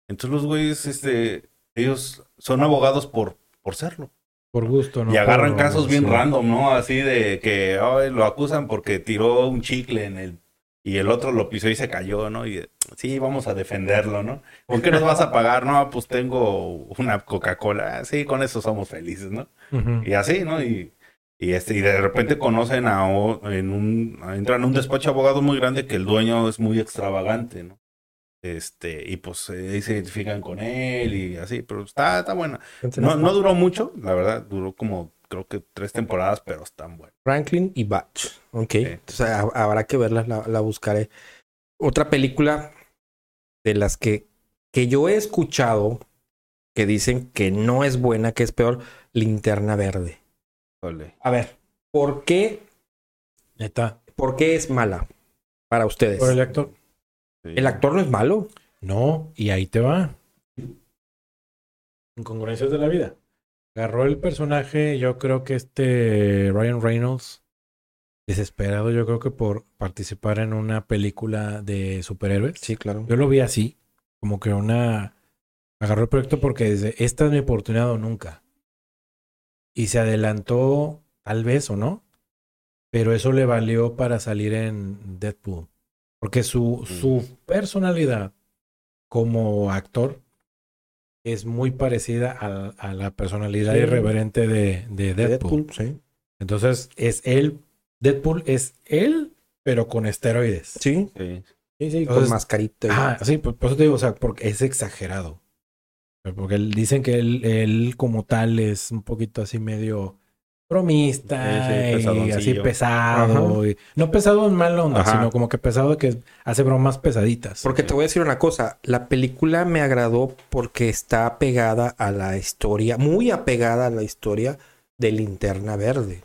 Entonces los güeyes, este, ellos son abogados por, por serlo. Por gusto, ¿no? Y agarran Por- casos bien sí. random, ¿no? Así de que ay, lo acusan porque tiró un chicle en el... Y el otro lo pisó y se cayó, ¿no? Y sí, vamos a defenderlo, ¿no? ¿Con qué nos vas a pagar? No, pues tengo una Coca-Cola. Ah, Sí, con eso somos felices, ¿no? Y así, ¿no? Y, y, este, y de repente conocen a en un... Entran a un despacho de abogados muy grande que el dueño es muy extravagante, ¿no? Este, y pues eh, se identifican con él y así, pero está, está buena. No, no duró mucho, la verdad, duró como creo que tres temporadas, pero están buenas. Franklin y Batch. Ok. Entonces ha- habrá que verla, la, la buscaré. Otra película de las que, que yo he escuchado que dicen que no es buena, que es peor, Linterna Verde. Ole. A ver, ¿por qué, Neta. por qué es mala para ustedes? Por el actor. Sí. El actor no es malo. No, y ahí te va. Incongruencias de la vida. Agarró el personaje, yo creo que este Ryan Reynolds, desesperado, yo creo que por participar en una película de superhéroes. Sí, claro. Yo lo vi así, como que una... Agarró el proyecto porque dice, esta es mi oportunidad o nunca. Y se adelantó, tal vez o no, pero eso le valió para salir en Deadpool. Porque su, su personalidad como actor es muy parecida a, a la personalidad Sí. irreverente de, de Deadpool. Deadpool, sí. Entonces es él, Deadpool es él, pero con esteroides. Sí, Sí. sí, sí, con Entonces- mascarita. y- Ah, sí, por, por eso te digo, o sea, porque es exagerado. Porque él- dicen que él, él como tal es un poquito así medio bromista Sí, sí, y así pesado. y- no pesado en mala onda, Ajá. sino como que pesado que hace bromas pesaditas. Porque te voy a decir una cosa, la película me agradó porque está apegada a la historia, muy apegada a la historia de Linterna Verde.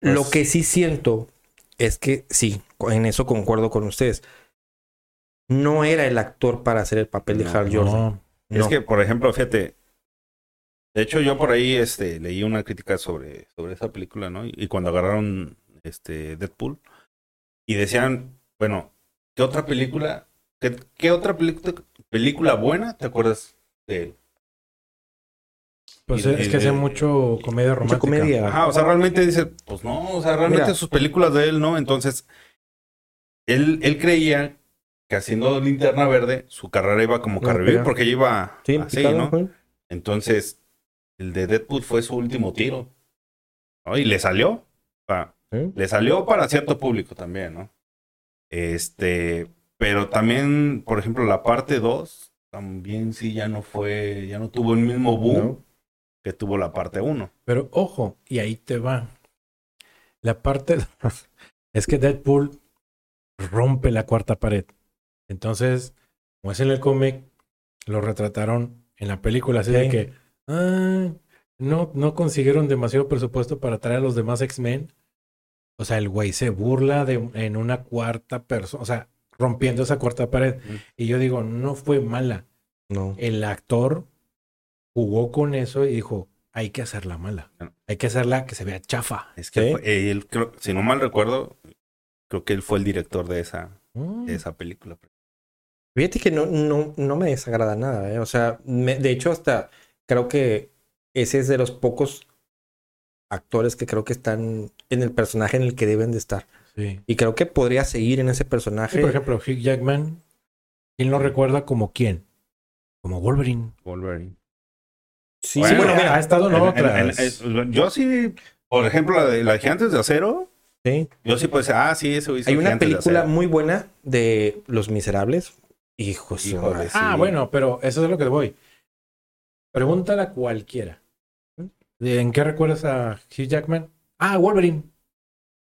Pues- Lo que sí siento es que sí, en eso concuerdo con ustedes. No era el actor para hacer el papel de No, Hal Jordan. No, Es que, por ejemplo, fíjate, de hecho yo por ahí este, leí una crítica sobre, sobre esa película, ¿no? Y, cuando agarraron este Deadpool y decían, bueno, ¿qué otra película, qué, qué otra película, película buena te acuerdas de él? pues Y- es y- que hace y- mucho comedia romántica. Mucha comedia. Ajá, o sea, realmente dice, pues no, o sea, realmente Mira. sus películas de él, ¿no? Entonces, él, él creía que haciendo Linterna Verde, su carrera iba como a carril, pegar. porque iba Sí, así, picado, ¿no? ¿no? Entonces, el de Deadpool fue su último tiro. ¿no? Y le salió. Sí. le salió para cierto público también, ¿no? Este, pero también, por ejemplo, la parte 2, también sí ya no fue, ya no tuvo el mismo boom No. que tuvo la parte 1. Pero ojo, y ahí te va. La parte es que Deadpool rompe la cuarta pared. Entonces, como es en el cómic, lo retrataron en la película así de que ah, no, no consiguieron demasiado presupuesto para traer a los demás X-Men. O sea, el güey se burla de en una cuarta persona, o sea, rompiendo esa cuarta pared. Mm. Y yo digo, no fue mala. No. El actor jugó con eso y dijo, hay que hacerla mala. Hay que hacerla que se vea chafa. Es que Sí. fue- él, creo- si no mal recuerdo, creo que él fue el director de esa, Mm. de esa película. Fíjate que no, no, no me desagrada nada, ¿eh? O sea, me- de hecho hasta creo que ese es de los pocos actores que creo que están en el personaje en el que deben de estar. Sí. Y creo que podría seguir en ese personaje. Sí, por ejemplo, Hugh Jackman, ¿quién lo recuerda como quién? Como Wolverine. Wolverine. sí, Bueno, sí, bueno, ha mira, estado en En- otras. en- en- yo sí, por ejemplo, la de, la de Gigantes de Acero, sí. yo sí puedo decir, ah, sí, eso hizo Hay una película muy buena de Los Miserables. Hijo de su Híjole, sí. Ah, bueno, pero eso es a lo que voy. Pregúntale a cualquiera. ¿De ¿En qué recuerdas a Hugh Jackman? Ah, Wolverine.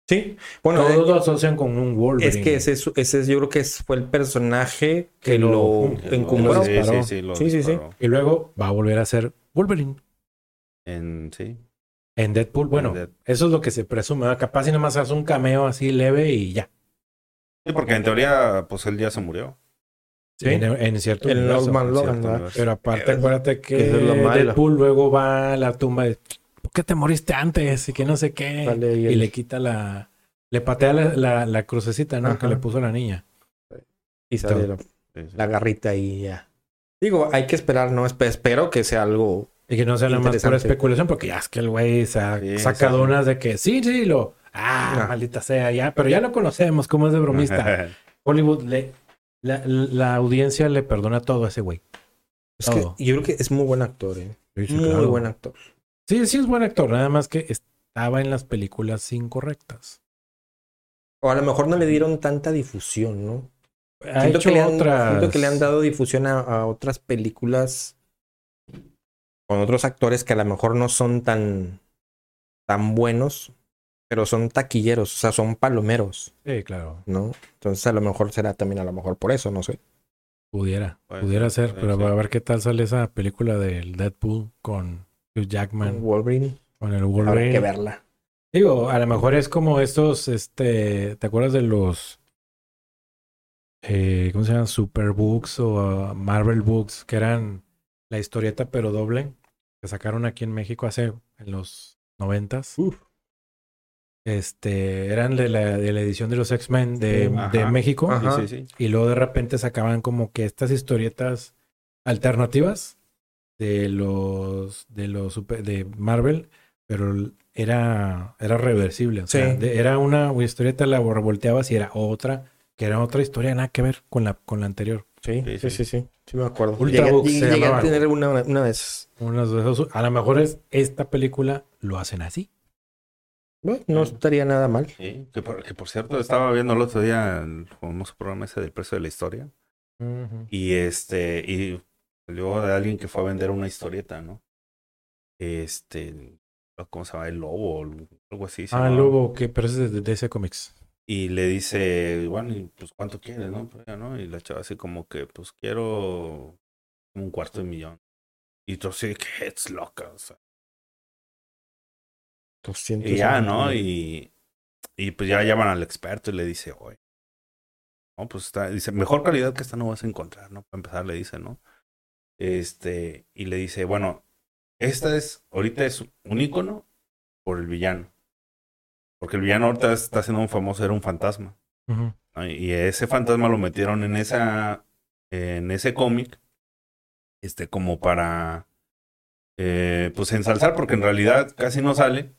Sí. Bueno, Todos eh, lo asocian con un Wolverine. es que ese, es- ese es- yo creo que es- fue el personaje que, Que lo- lo, encumbró. Sí, sí, sí, lo Sí, sí, sí. disparó. Y luego va a volver a ser Wolverine. En, sí. En Deadpool, bueno, En eso es lo que se presume. Capaz si nomás hace un cameo así leve y ya. Sí, porque en teoría, pues él ya se murió. Sí. En, en cierto El universo. Logan, cierto. Pero aparte, Es- acuérdate que malo. Deadpool luego va a la tumba de ¿por qué te moriste antes? Y que no sé qué. Y el- le quita la. Le patea la, la, la crucecita, ¿no? Ajá. Que le puso la niña. Y sale la, la garrita y ya. Digo, hay que esperar, ¿no? Espe- espero que sea algo. Y que no sea nada más pura especulación, porque ya es que el güey se ha Sí, sacado sí. unas de que sí, sí, lo. Ah, maldita sea, ya. Pero ya lo conocemos, como es de bromista. Hollywood, le, la, la audiencia le perdona todo a ese güey. Es que Todo. yo creo que es muy buen actor, ¿eh? Sí, sí, muy claro. buen actor. Sí, sí es buen actor, nada más que estaba en las películas incorrectas. O a lo mejor no le dieron tanta difusión, ¿no? Ha Siento hecho que, le han, otras. siento que le han dado difusión a, a otras películas con otros actores que a lo mejor no son tan, tan buenos, pero son taquilleros, o sea, son palomeros, Sí, claro. ¿no? Entonces a lo mejor será también a lo mejor por eso, no sé. Pudiera, pudiera ser, pero ser. a ver qué tal sale esa película del Deadpool con Hugh Jackman, Wolverine, con el habrá que Wolverine. verla. Digo, a lo mejor es como estos, este, ¿te acuerdas de los, eh, ¿cómo se llaman? Superbooks o uh, Marvel Books, que eran la historieta pero doble, que sacaron aquí en México hace, en los noventas. Este, eran de la, de la edición de los X-Men de, Sí. de. México. Ajá. Sí, sí, sí. Y luego de repente sacaban como que estas historietas alternativas de los de los super- de Marvel, pero era era reversible, o sea, de- era una historieta la revolteabas y era otra que era otra historia nada que ver con la con la anterior. Sí, Sí, sí, sí, sí. sí, sí, me acuerdo. Ultrabooks llegué, a tener una, una vez. Unas de esos- a lo mejor es esta película lo hacen así. Bueno, no estaría nada mal. Sí, que por, que por cierto, estaba viendo el otro día el famoso programa ese del precio de la historia. Y este, y salió de alguien que fue a vender una historieta, ¿no? Este, ¿cómo se llama? El lobo, algo así. Ah, el lobo que pero ese es de DC Comics. Y le dice, bueno, y, pues ¿cuánto quieres, no? Pues, ¿no? Y la chava así como que, pues quiero un cuarto de millón. Y tú así, que es loca, o sea. 200 Y ya, años, ¿no? Y, y pues ya llaman al experto y le dice, oye, no, pues está, dice, mejor calidad que esta no vas a encontrar, ¿no? Para empezar, le dice, ¿no? Este, y le dice, bueno, esta es, ahorita es un ícono por el villano. Porque el villano ahorita está siendo un famoso, era un fantasma. Y ese fantasma lo metieron en esa, en ese cómic, este, como para, eh, pues ensalzar, porque en realidad casi no sale.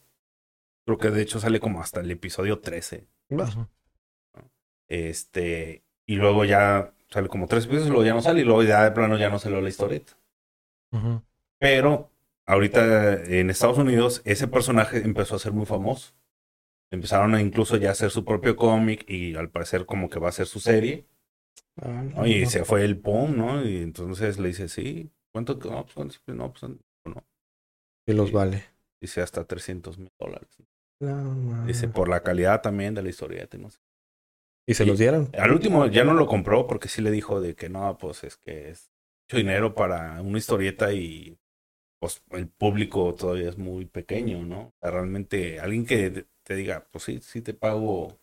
Creo que de hecho sale como hasta el episodio 13. Va. Ujú. Este, y luego ya sale como tres episodios, y luego ya no sale, y luego ya de plano ya no salió la historieta. Ujú. Pero ahorita en Estados Unidos ese personaje empezó a ser muy famoso. Empezaron a incluso ya hacer su propio cómic y al parecer como que va a ser su serie. Ah, ¿no? Y no. se fue el POM, ¿no? Y entonces le dice, sí, ¿cuánto? No, pues, ¿cuánto? No, pues, no. Que los vale. Dice hasta 300 mil dólares. No, Dice, por la calidad también de la historieta. y No sé. ¿Y se y- los dieron? Al último ya no lo compró porque sí le dijo de que no, pues es que es mucho dinero para una historieta y pues el público todavía es muy pequeño, ¿no? O sea, realmente alguien que te diga, pues sí, sí te pago.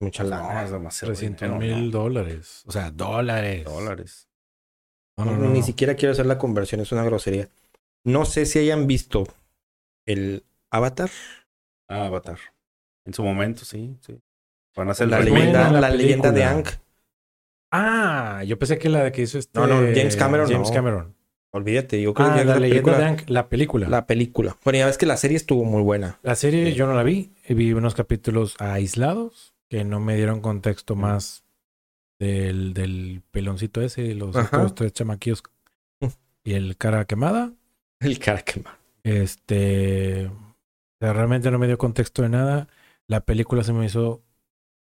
Mucha pues, no, lana. es demasiado 300 dinero, mil ¿no? dólares. O sea, dólares. dólares. No, no, no, Ni no. siquiera quiero hacer la conversión, es una grosería. No sé si hayan visto el Avatar, Ah, Avatar. En su momento, sí, sí. Van a hacer la leyenda- la la leyenda de. Ang. Ah, yo pensé que la de que hizo este. No, no, James Cameron James no. Cameron. Olvídate, yo creo Ah, que la, la, leyenda película, de Aang, la película. La, la película. Bueno, ya ves que la serie estuvo muy buena. serie yo no la vi. Vi unos capítulos aislados que no me dieron contexto más del, del peloncito ese y los otros tres chamaquillos y el cara quemada. El cara quema. Este. O sea, realmente no me dio contexto de nada. La película se me hizo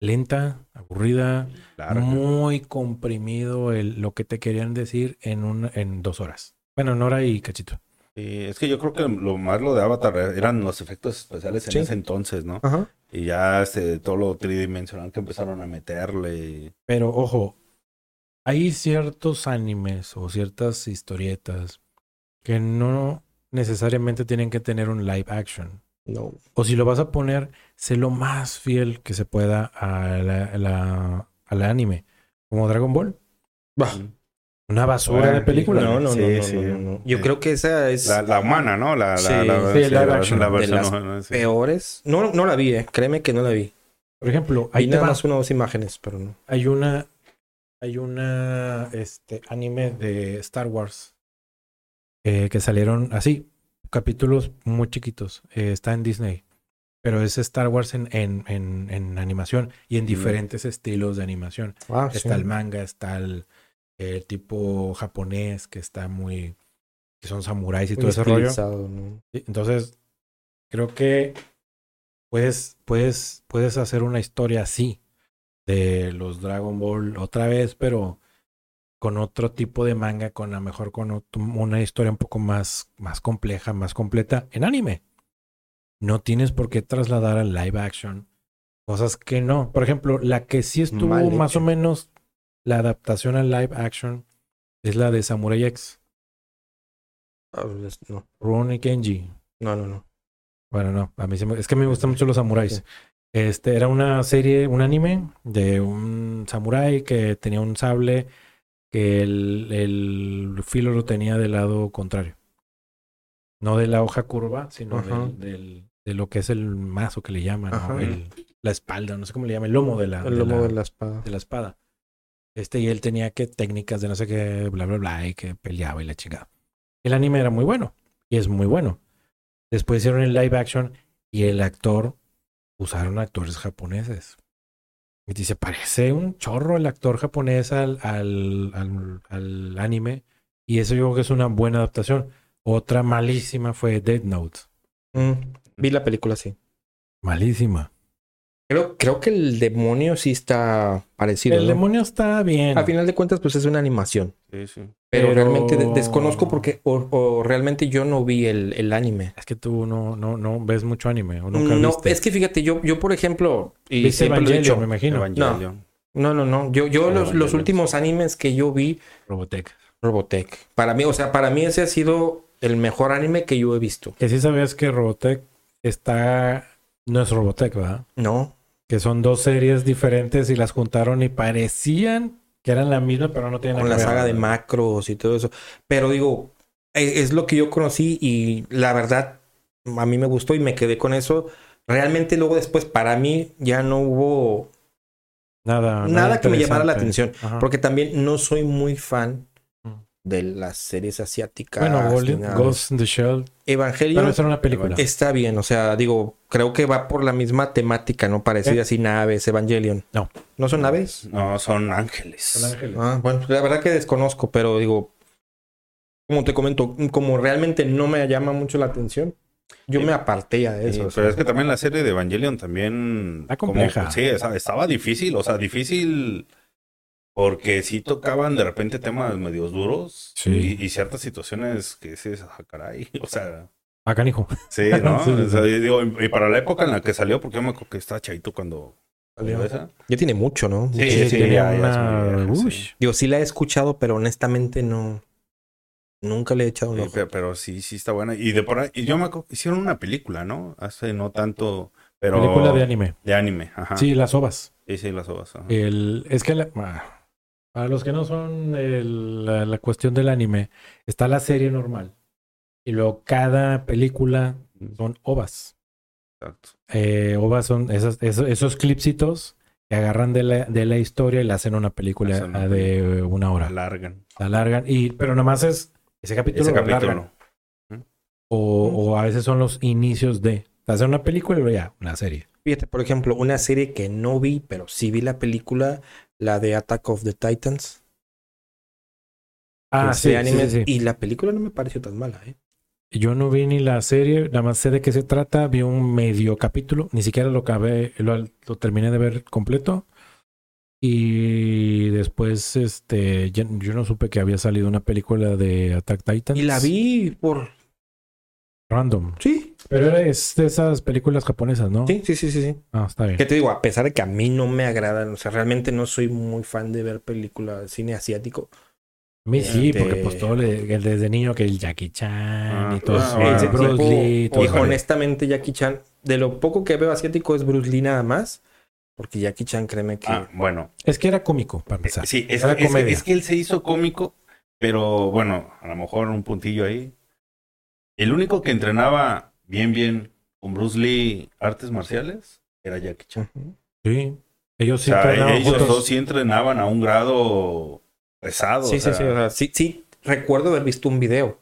lenta, aburrida, muy comprimido el, lo que te querían decir en, un, en dos horas. Bueno, en hora y cachito. Sí, es que yo creo que lo más lo de Avatar eran los efectos especiales en Sí. ese entonces, ¿no? Ajá. Y ya este, todo lo tridimensional que empezaron a meterle. Pero ojo, hay ciertos animes o ciertas historietas que no necesariamente tienen que tener un live action. No. O si lo vas a poner, sé lo más fiel que se pueda a la, a la- al anime. Como Dragon Ball. Bah. Una basura de película. No, no, Sí, no, no, sí. no, no, no. Yo Sí. creo que esa es La, la humana, ¿no? La, la, Sí. la, Sí, live action. la de versión peores. No, no la vi, eh. Créeme que no la vi. Por ejemplo, te nada va. más una o dos imágenes, pero no. hay una hay una este anime de Star Wars eh, que salieron así capítulos muy chiquitos eh, está en Disney pero es Star Wars en, en, en, en animación y en diferentes estilos de animación. Ah, está el manga está el, el tipo japonés que está muy que son samuráis y todo ese rollo. Entonces, creo que puedes, puedes, puedes hacer una historia así de los Dragon Ball otra vez, pero con otro tipo de manga, con a lo mejor con otro- una historia un poco más, más compleja, más completa en anime. No tienes por qué trasladar al live action cosas que no. Por ejemplo, la que sí estuvo Mal más hecho. o menos la adaptación al live action es la de Samurai X, Ah, pues, no. Rurouni Kenji. No, no, no. Bueno, no, a mí me- es que a mí me gustan mucho los samuráis. Sí. Este era una serie, un anime de un samurái que tenía un sable que el, el filo lo tenía del lado contrario. No de la hoja curva, sino del, del- de lo que es el mazo que le llaman. El- la espalda, no sé cómo le llaman, el lomo de la, El de lomo la- de la espada. de la espada. Este, y él tenía que técnicas de no sé qué, bla, bla, bla, y que peleaba y la chingada. El anime era muy bueno, y es muy bueno. Después hicieron el live action y el actor usaron actores japoneses. Y dice, parece un chorro el actor japonés al, al, al, al anime. Y eso yo creo que es una buena adaptación. Otra malísima fue Dead Note. Mm, vi la película, sí. Malísima. Creo, creo que el demonio sí está parecido. el ¿no? demonio está bien. A final de cuentas, pues es una animación. Sí, sí. Pero, Pero- realmente de- desconozco porque o, o realmente yo no vi el, el anime. Es que tú no, no, no ves mucho anime. O nunca No, viste. es que fíjate, yo, yo por ejemplo, y Viste Evangelion, dicho, me imagino. Evangelion. no, no, no, yo, yo los, los últimos animes que yo vi, Robotech. Robotech. Para mí, o sea, para mí ese ha sido el mejor anime que yo he visto. Que sí sabías que Robotech está... No es Robotech, ¿verdad? No, Que son dos series diferentes y las juntaron y parecían que eran la misma, pero no tienen con la saga de macros y todo eso. Pero digo, e- es lo que yo conocí y la verdad a mí me gustó y me quedé con eso. Realmente luego después para mí ya no hubo Nada, nada que me llamara la atención. Ajá. Porque también no soy muy fan. De las series asiáticas. Bueno, Ghost, in the Shell. Evangelion Pero una película. está bien, o sea, digo, creo que va por la misma temática, ¿no? Parecida ¿Eh? así, naves, Evangelion. No. ¿No son naves? No, son ángeles. Son ángeles. Ah, bueno, la verdad que desconozco, pero digo, como te comento, como realmente no me llama mucho la atención, yo Sí. me aparté a Sí, eso. pero sea. es que también la serie de Evangelion también... Está compleja. como- sí, estaba difícil, o sea, difícil porque sí tocaban de repente temas medios duros Sí. y, y ciertas situaciones que dices, ah, caray, o sea, Acá, hijo. sí, ¿no? Sí, sí, O sea, y digo, y para la época en la que salió, porque yo me acuerdo que estaba chaito cuando salió esa. Ya tiene mucho, ¿no? Sí, Sí, sí, tiene ya- ya una... sí. Digo, sí la he escuchado, pero honestamente no. Nunca le he echado un Sí, ojo. pero, pero sí, sí está buena. Y de por ahí, y yo me acuerdo que hicieron una película, ¿no? Hace no tanto, pero... Película de anime. De anime, ajá. Sí, las ovas. Sí, sí, las ovas. ajá. El, es que la- ah, para los que no son el- la, la cuestión del anime, está la serie normal. Y luego cada película son ovas. Exacto. Eh, ovas son esas- esos, esos clipsitos que agarran de la, de la historia y la hacen una película Hacen una de una hora. Alargan. La alargan. Y, pero nomás es Ese capítulo, ese lo alargan. capítulo. O, o a veces son los inicios de. Hacer una película y luego ya, una serie. Fíjate, por ejemplo, una serie que no vi, pero sí vi la película, la de Attack of the Titans. Ah, de sí, anime, sí, sí. Y la película no me pareció tan mala, ¿eh? Yo no vi ni la serie, nada más sé de qué se trata. Vi un medio capítulo, ni siquiera lo acabé, lo, lo terminé de ver completo. Y después, este, ya- yo no supe que había salido una película de Attack Titans. Y la vi por... Random. Sí, Pero era- es de esas películas japonesas, ¿no? sí, sí, sí, sí. sí. Ah, está bien. ¿Qué te digo? A pesar de que a mí no me agradan, o sea, realmente no soy muy fan de ver películas, cine asiático. A mí sí, Este- porque pues todo le- desde niño que el Jackie Chan Ah, y todo ah, eso. Bruce tipo- Lee, todo y honestamente Jackie Chan, de lo poco que veo asiático es Bruce Lee nada más, porque Jackie Chan créeme que... Ah, bueno. Es que era cómico, para empezar. Sí, es, Era es- comedia. es que él se hizo cómico, pero bueno, a lo mejor un puntillo ahí. El único que entrenaba bien, bien con Bruce Lee artes marciales era Jackie Chan. Sí. Ellos O sí sea, entrenaban ellos juntos. dos sí entrenaban a un grado pesado. Sí, o sea, sí, sí, o sea, sí, sí, recuerdo haber visto un video,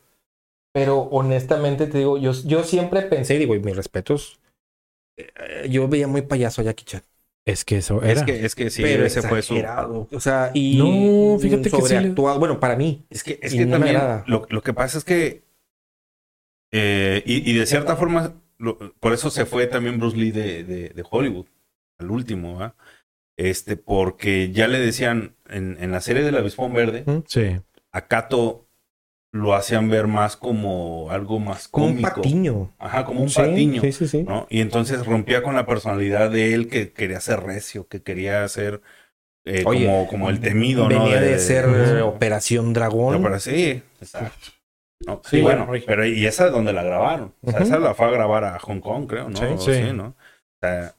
pero honestamente te digo, yo, yo siempre pensé, y digo, y mis respetos, eh, yo veía muy payaso a Jackie Chan. Es que eso era. Es que, es que sí, pero ese fue su... exagerado. O sea, y No, fíjate que sí. Bueno, para mí. Es que, es que también lo, lo que pasa es que eh, y, y de cierta forma lo- por eso se fue también Bruce Lee de, de, de Hollywood al último, ¿va? Este, porque ya le decían en, en la serie del avispón verde Sí. a Kato lo hacían ver más como algo más Como un cómico, patiño. ajá, como un Sí, patiño, Sí, sí, sí. ¿no? Y entonces rompía con la personalidad de él que quería ser recio, que quería ser eh, Oye, como, como el temido, ¿no? Venía de, ser eh, Operación Dragón. No, pero sí, exacto. No, Sí, sí, bueno, bueno, pero y esa es donde la grabaron. O sea, esa la fue a grabar a Hong Kong, creo, ¿no? Sí, O sí. ¿no? O sea,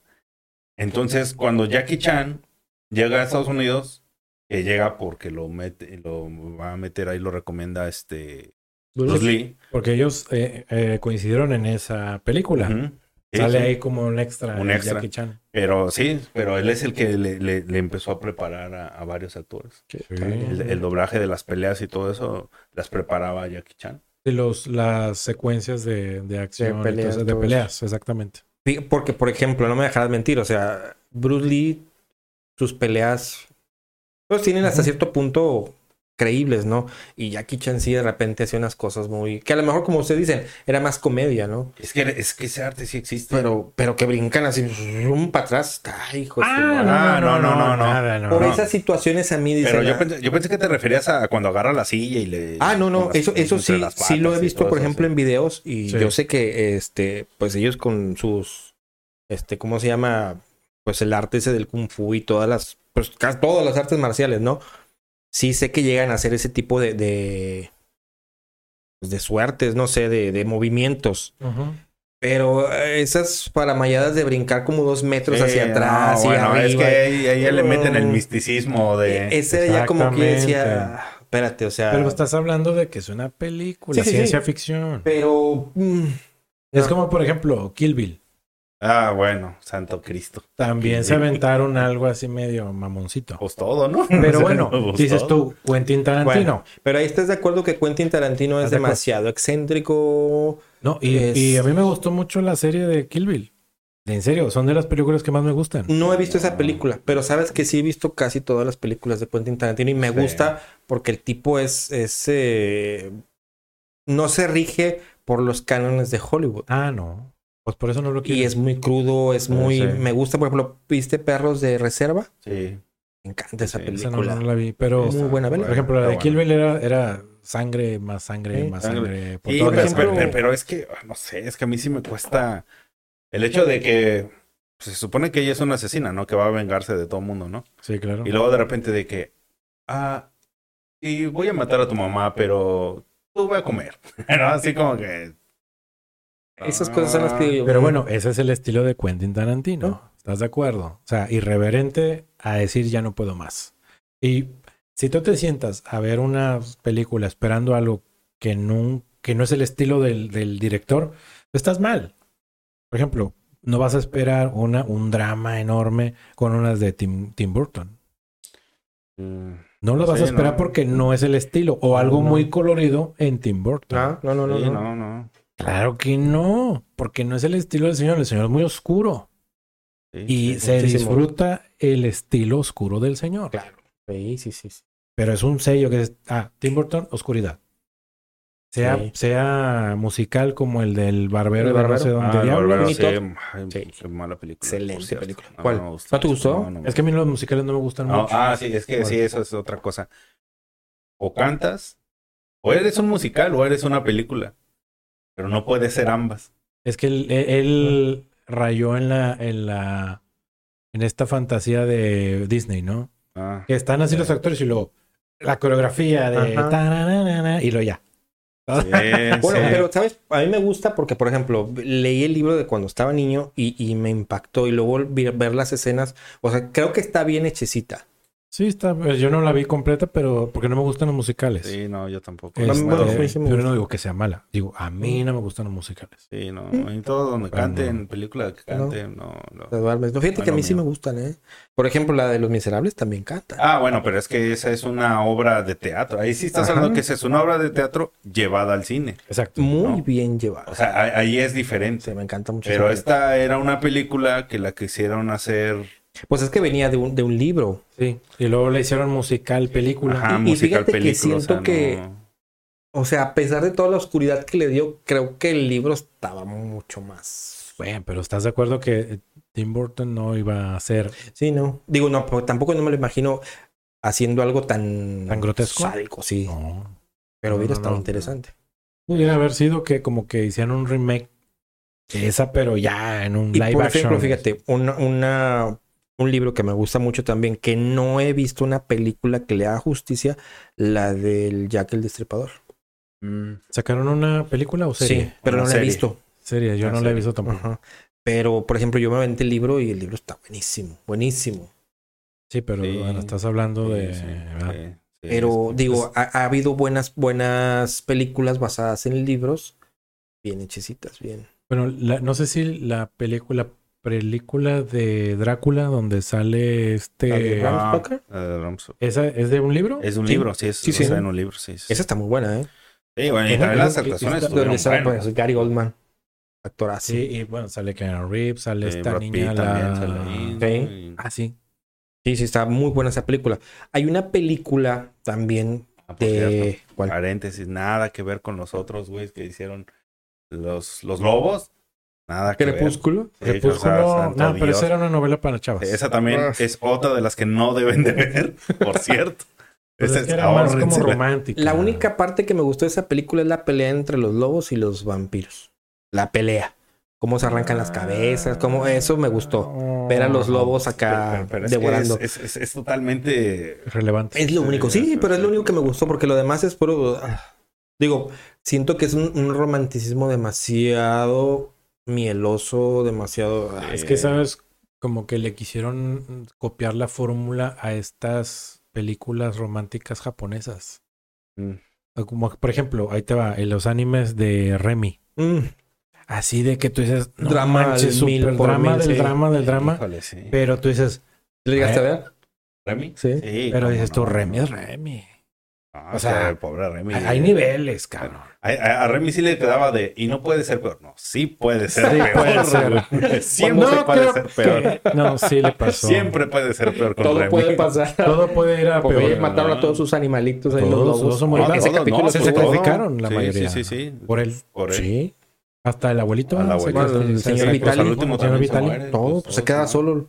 entonces, cuando Jackie Chan llega a Estados Unidos, que llega porque lo mete, lo va a meter ahí, lo recomienda este Bruce Lee. Porque ellos eh, eh, coincidieron en esa película. Sale sí. ahí como un extra. Un extra. Jackie Chan. Pero sí, pero él es el que le, le- le empezó a preparar a, a varios actores. Sí. El, el doblaje de las peleas y todo eso las preparaba Jackie Chan. Y los, las secuencias de, de acción. peleas, de peleas, exactamente. Sí, Porque, por ejemplo, no me dejarás mentir, o sea, Bruce Lee, sus peleas, pues tienen hasta cierto punto creíbles, ¿no? Y Jackie Chan sí de repente hacía unas cosas muy... Que a lo mejor, como ustedes dicen, era más comedia, ¿no? Es que, es que ese arte sí existe. Pero, pero que brincan así, para atrás, ay, hijo. Ah, no, no, no, no. nada, no, Por no. esas situaciones a mí dicen... Pero yo ah, pensé, yo pensé que te referías a cuando agarra la silla y le. Ah, no, no, eso, eso sí, sí lo he visto, por eso, ejemplo, sí. en videos y Sí. yo sé que, este, pues ellos con sus, este, ¿cómo se llama? Pues el arte ese del kung fu y todas las, pues casi todas las artes marciales, ¿no? Sí sé que llegan a hacer ese tipo de, de, pues, de suertes, no sé, de, de movimientos. Pero eh, esas paramayadas de brincar como dos metros Sí, hacia atrás no, y bueno, es que ahí, ahí ya le meten el Mm. misticismo de. e- Ese ya como que decía, Exactamente. "Ah, espérate, o sea... Pero estás hablando de que es una película, sí. ciencia ficción. Pero... mm, Es como, por ejemplo, Kill Bill. Ah, bueno, Santo Cristo. También se aventaron algo así medio mamoncito. Pues todo, ¿no? Pero bueno, Pues dices todo. tú, Quentin Tarantino. Pero ahí estás de acuerdo que Quentin Tarantino es demasiado excéntrico. No, y, Es- y a mí me gustó mucho la serie de Kill Bill. En serio, son de las películas que más me gustan. No he visto esa película, pero sabes que sí he visto casi todas las películas de Quentin Tarantino y me Sí. gusta porque el tipo es, es eh, no se rige por los cánones de Hollywood. Ah, no. Pues por eso no lo quiero. Y es muy crudo, es muy... sí. Me gusta, por ejemplo, ¿viste Perros de Reserva? Sí. Me encanta esa Sí, Esa no, película. no la vi, pero... Muy buena Por película. ejemplo, la de Kill. Bill era, era sangre, más sangre, más sangre. por ejemplo- pero- pero es que, ah, no sé, es que a mí sí me cuesta el hecho de que pues, se supone que ella es una asesina, ¿no? Que va a vengarse de todo el mundo, ¿no? Sí, claro. Y luego de repente de que, ah, y voy a matar a tu mamá, pero tú voy a comer. ¿No? Así como que... Esas cosas son las que digo yo, Pero bueno, ese es el estilo de Quentin Tarantino. ¿Estás de acuerdo? O sea, irreverente a decir ya no puedo más. Y si tú te sientas a ver una película esperando algo que no, que no es el estilo del, del director, estás mal. Por ejemplo, no vas a esperar una, un drama enorme con unas de Tim, Tim Burton. mm, No lo vas a esperar no. porque no es el estilo. O algo no. muy colorido en Tim Burton. No, no, no, no. Sí, no. no, no. Claro que no. Porque no es el estilo del señor. El señor es muy oscuro. Sí, Y se muchísimo. disfruta el estilo oscuro del señor. Claro. Sí, sí, sí. sí. Pero es un sello que es, ah, Tim Burton, oscuridad. Sea, Sí. sea musical como el del barbero, El de no barbero. sé dónde Ah, sí. mala película. Excelente película. No, ¿Cuál? me gustó. ¿No te gustó? Es que a mí los musicales no me gustan No, mucho. ah, sí, es que sí, eso es otra cosa. O cantas, o eres un musical, o eres una película. Pero no puede ser ambas. Es que él, él rayó en la, en la, en esta fantasía de Disney, ¿no? Ah, Que están así los actores y luego la coreografía de y lo ya. sí, Bueno, sí. pero, ¿sabes? A mí me gusta porque, por ejemplo, leí el libro de cuando estaba niño y, y me impactó. Y luego vi- ver las escenas. O sea, creo que está bien hechecita. Sí, está. pues, Yo no la vi completa, pero porque no me gustan los musicales. Sí, no, yo tampoco. Este, bueno, sí, sí me pero no digo que sea mala. Digo, a mí no me gustan los musicales. Sí, no. En todo donde canten, no. película que canten, no. no. Te duermes. No, fíjate Bueno, que a mí sí me gustan, ¿eh? Por ejemplo, la de Los Miserables también canta. Ah, bueno, pero es que esa es una obra de teatro. Ahí sí estás Ajá. hablando que esa es una obra de teatro llevada al cine. Exacto. Muy no. bien llevada. O sea, ahí- es Sí, diferente. me encanta mucho. Pero esta era una película que la quisieron hacer. Pues es que venía de un, de un libro. Sí. Y luego le hicieron musical, película. ajá, Y- y musical fíjate que película. o siento sea, que- no- O sea, a pesar de toda la oscuridad que le dio, creo que el libro estaba mucho más. Bueno, pero ¿estás de acuerdo que Tim Burton no iba a ser Sí, no. Digo, no, pues tampoco no me lo imagino haciendo algo tan. ¿Tan grotesco? Sádico, sí. No. Pero hubiera no, estado no. interesante. Pudiera haber sido que como que hicieran un remake de esa, pero ya en un Y live por action. ejemplo, fíjate, una, una- un libro que me gusta mucho también, que no he visto una película que le haga justicia, la del Jack el Destripador. Mm, ¿Sacaron una película o serie? Sí, pero no la he visto. Serie, yo Una no la he visto tampoco. Ajá. Pero, por ejemplo, yo me aventé el libro y el libro está buenísimo, buenísimo. Sí, pero Sí. bueno, estás hablando sí, de... sí, ¿verdad? sí, sí, Pero es- digo, ha, ha habido buenas, buenas películas basadas en libros, bien hechecitas, bien. Bueno, la- no sé si la película, película de Drácula donde sale ¿La de este... Bram Ah, de. ¿Esa es de un libro? Es un Sí. libro, sí, es Sí, sí. en un libro, sí. sí. Esa está muy buena, ¿eh? Sí, bueno, y también las actuaciones Donde sale buenas. pues, Gary Oldman, actorazo. Sí, y bueno, sale Keanu Reeves, sale Sí, esta Brad niña, Pitt también la... Y- Ah, sí. Sí, sí, está muy buena esa película. Hay una película también Ah, de... paréntesis, nada que ver con los otros güeyes que hicieron los, los lobos. Nada que ver. Crepúsculo. Sí, Crepúsculo... o sea, santo no, pero esa era una novela para chavas. Esa también Ah. es otra de las que no deben de ver, por cierto. Pues Esa es es que era más como romántica. La única parte que me gustó de esa película es la pelea entre los lobos y los vampiros. La pelea. Cómo se arrancan las cabezas, cómo eso me gustó. Ver a los lobos acá Pero- pero devorando. Es, es- es- es totalmente. Relevante. Es lo único, sí, pero es lo único que me gustó porque lo demás es puro. ah. Digo, siento que es un, un romanticismo demasiado mieloso, demasiado. ah, Es que, ¿sabes? Como que le quisieron copiar la fórmula a estas películas románticas japonesas. Mm. Como, por ejemplo, ahí te va, en los animes de Remy. mm, Así de que tú dices, no Drama manches, al mil por drama mil, del sí. drama del drama. Sí. Pero tú dices, ¿Le llegaste a Eh, ver? ¿Remy? Sí. Sí, pero dices tú, no, Remy no. es Remy. Ah, O sea, el pobre Remy. Hay, hay niveles, cabrón. A, a- a Remy sí le quedaba de. Y no puede ser peor. No, sí puede ser Sí peor. puede ser. Siempre No, puede creo ser peor. que- No, sí le pasó. Siempre puede ser peor con Todo Remy. puede pasar. Todo puede ir a Porque peor. mataron a todos sus animalitos ahí, Todos, los todos lobos. son muy No, malos. ese todos, capítulo no, se todo. sacrificaron la Sí, mayoría. Sí, sí, sí. Por él. Por él. Sí. Hasta el abuelito. Al abuelito. Se- el se- señor se- Vitali. al último señor Vitali. Todo, pues, pues se todos, queda solo.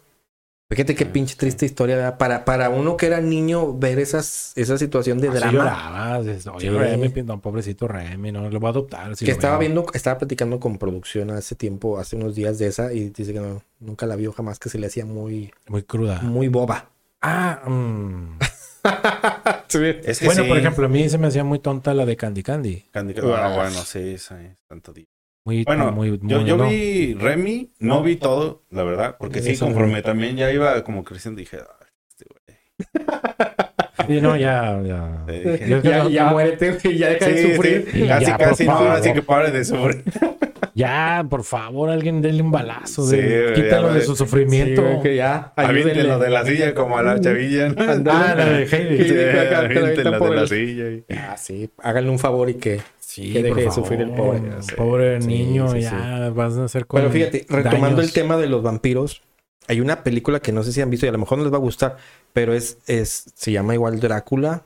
Fíjate qué pinche triste historia, ¿verdad? Para, para uno que era niño, ver esas, esa situación de Así drama. llorabas, dices, Oye, Sí. Remy, no, pobrecito Remy, no lo voy a adoptar. si que estaba veo". viendo, estaba platicando con producción hace tiempo, hace unos días de esa, y dice que no, nunca la vio jamás, que se le hacía muy, Muy cruda. muy boba. Ah, mm. Es que bueno, sí. por ejemplo, a mí se me hacía muy tonta la de Candy Candy. Candy Crush. Ah, bueno, sí, sí. Tanto día. Muy, Bueno, muy, yo, muy- yo no. vi Remy, no vi todo, la verdad, porque sí, conforme también ya iba como creciendo, dije, "Ah, este güey". Sí, no, ya, ya. Sí, dije, Yo- Ya, muérete, ya deja de Sí, sufrir. sí, casi, Ya, casi, no, así que pare de sufrir. Ya, por favor, alguien denle un balazo. De, quítalo de su sufrimiento. Sí, que ya. Aviéntenlo de la silla como a la chavilla. ¿no? Ah, la de Heidi. De la silla. y- Ah, sí. Háganle un favor y que. Sí, Que deje por de sufrir el favor. pobre, sé. Pobre Sí, niño, sí, ya vas a hacer con Pero fíjate, retomando daños. el tema de los vampiros, hay una película que no sé si han visto y a lo mejor no les va a gustar, pero es, es se llama igual Drácula,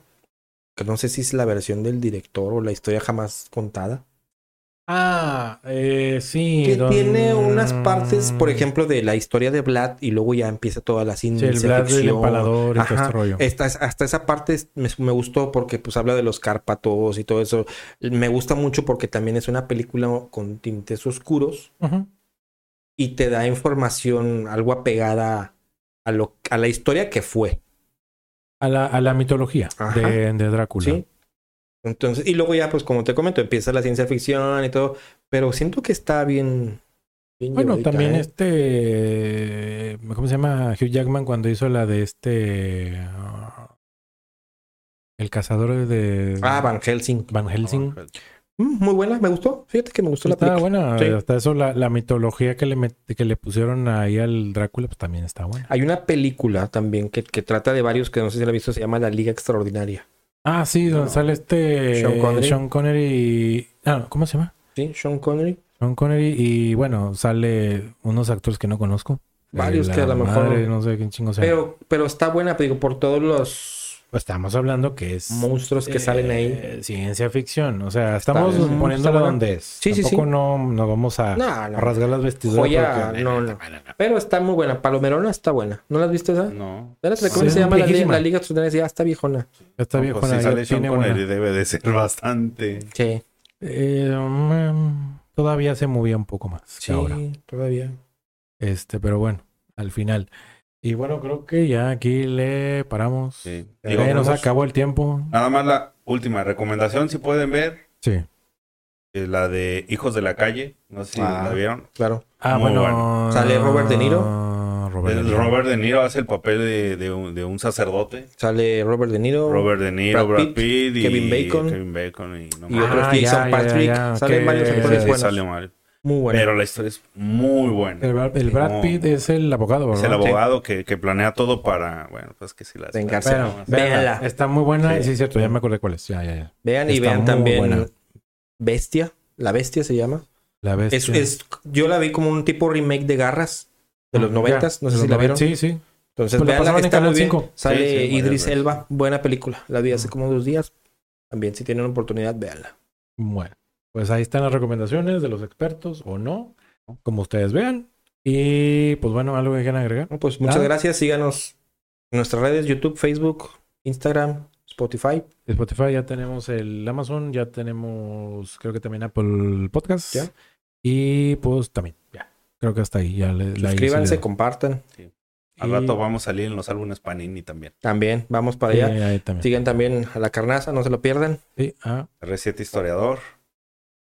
que no sé si es la versión del director o la historia jamás contada. Ah, eh, sí. Que don- tiene unas partes, por ejemplo, de la historia de Vlad y luego ya empieza toda la Sí, ciencia el Vlad del empalador y todo Ajá. este rollo. Esta- hasta esa parte me, me gustó porque pues habla de los Cárpatos y todo eso. Me gusta mucho porque también es una película con tintes oscuros y te da información algo apegada a, lo, a la historia que fue. a, la, a la mitología de, de Drácula. ¿Sí? Entonces, y luego ya, pues como te comento, empieza la ciencia ficción y todo, pero siento que está bien. bien Bueno, llevadita, también ¿eh? este. ¿Cómo se llama? Hugh Jackman cuando hizo la de este. ah, el cazador de. Ah, Van Helsing. Van Helsing. Mm, muy buena, me gustó. Fíjate que me gustó la Está película. buena. Sí. Hasta eso, la, la mitología que le, met- que le pusieron ahí al Drácula, pues también está buena. Hay una película también que, que trata de varios que no sé si la has visto, se llama La Liga Extraordinaria. Ah, sí, donde sale este. Sean Connery. Sean Connery Ah, ¿cómo se llama? Sí, Sean Connery. Sean Connery y bueno, sale unos actores que no conozco. Varios que a lo mejor- madre, no sé quién chingo sea. Pero, pero está buena, digo, por todos los Pues estamos hablando que es. monstruos que salen ahí. eh, Ciencia ficción. O sea, estamos Está- poniéndolo donde es. Sí, sí, Tampoco sí. no, no vamos a, No, a no. rasgar las vestiduras. Joya, porque- no, no. Pero está muy buena. Palomerona está buena. ¿No la has visto esa? No. Espérate, ¿Cómo Sí, se llama la, la Liga Extraordinaria? Ya está viejona. Está pues si ya sale Sean tiene. Connery debe de ser bastante. Sí. Eh, mm, todavía se movía un poco más que Sí, ahora. todavía. Este, pero bueno, al final. Y bueno, creo que ya aquí le paramos. Sí. Ya nos acabó el tiempo. Nada más la última recomendación, si pueden ver, Sí. es la de Hijos de la Calle. No sé si Ah. la vieron. Claro. Ah, Muy bueno. bueno. ¿Sale Robert De Niro? Robert De El Niro. Robert De Niro hace el papel de, de un, de un sacerdote. Sale Robert De Niro. Robert De Niro, Brad Brad, Pitt, y Kevin Bacon. Kevin Bacon y no Y me otros Ah, Jason ya, ya, Patrick. ya, Salen varios actores Sí, buenos. sale mal. Muy buenos. Pero la historia es muy buena. El, Brad- el Brad No. Pitt es el abogado, Es ¿verdad? el abogado que, que planea todo para, bueno, pues que si la... Vengarse. Bueno, Véanla. Está muy buena. Sí. Sí, es cierto. Ya me acordé cuál es. Ya, ya, ya. Vean y Está vean también buena. Bestia. La Bestia se llama. La bestia. Es, es, yo la vi como un tipo remake de Garras de los Ah, noventas. No sé si la vieron. 90. Sí, sí. Entonces, Pues la veanla, pasaban en está muy Canal bien. 5. Sale Sí, sí, varias Idris. Elba. Buena película. La vi hace Mm. como dos días. También, si tienen oportunidad, véanla. Bueno, pues ahí están las recomendaciones de los expertos o no, como ustedes vean. Y pues bueno, algo que quieran agregar. No, Pues muchas gracias. Síganos en nuestras redes: YouTube, Facebook, Instagram, Spotify. Spotify ya tenemos el Amazon, ya tenemos creo que también Apple Podcast. Ya. Y pues también, ya. Creo que hasta ahí. Ya le, la- Suscríbanse, sí, compartan. Al Y- rato vamos a salir en los álbumes Panini también. También, vamos para sí, allá. ahí también. Sigan también a la carnaza, no se lo pierdan. Sí, ah, R7 Historiador,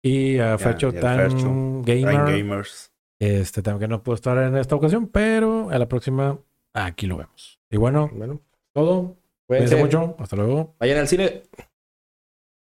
y a Fercho Tan Gamer. Gamers. Este también que no puedo estar en esta ocasión, pero a la próxima aquí lo vemos. Y bueno, Bueno, todo. Cuídense mucho. Hasta luego. Vayan al cine.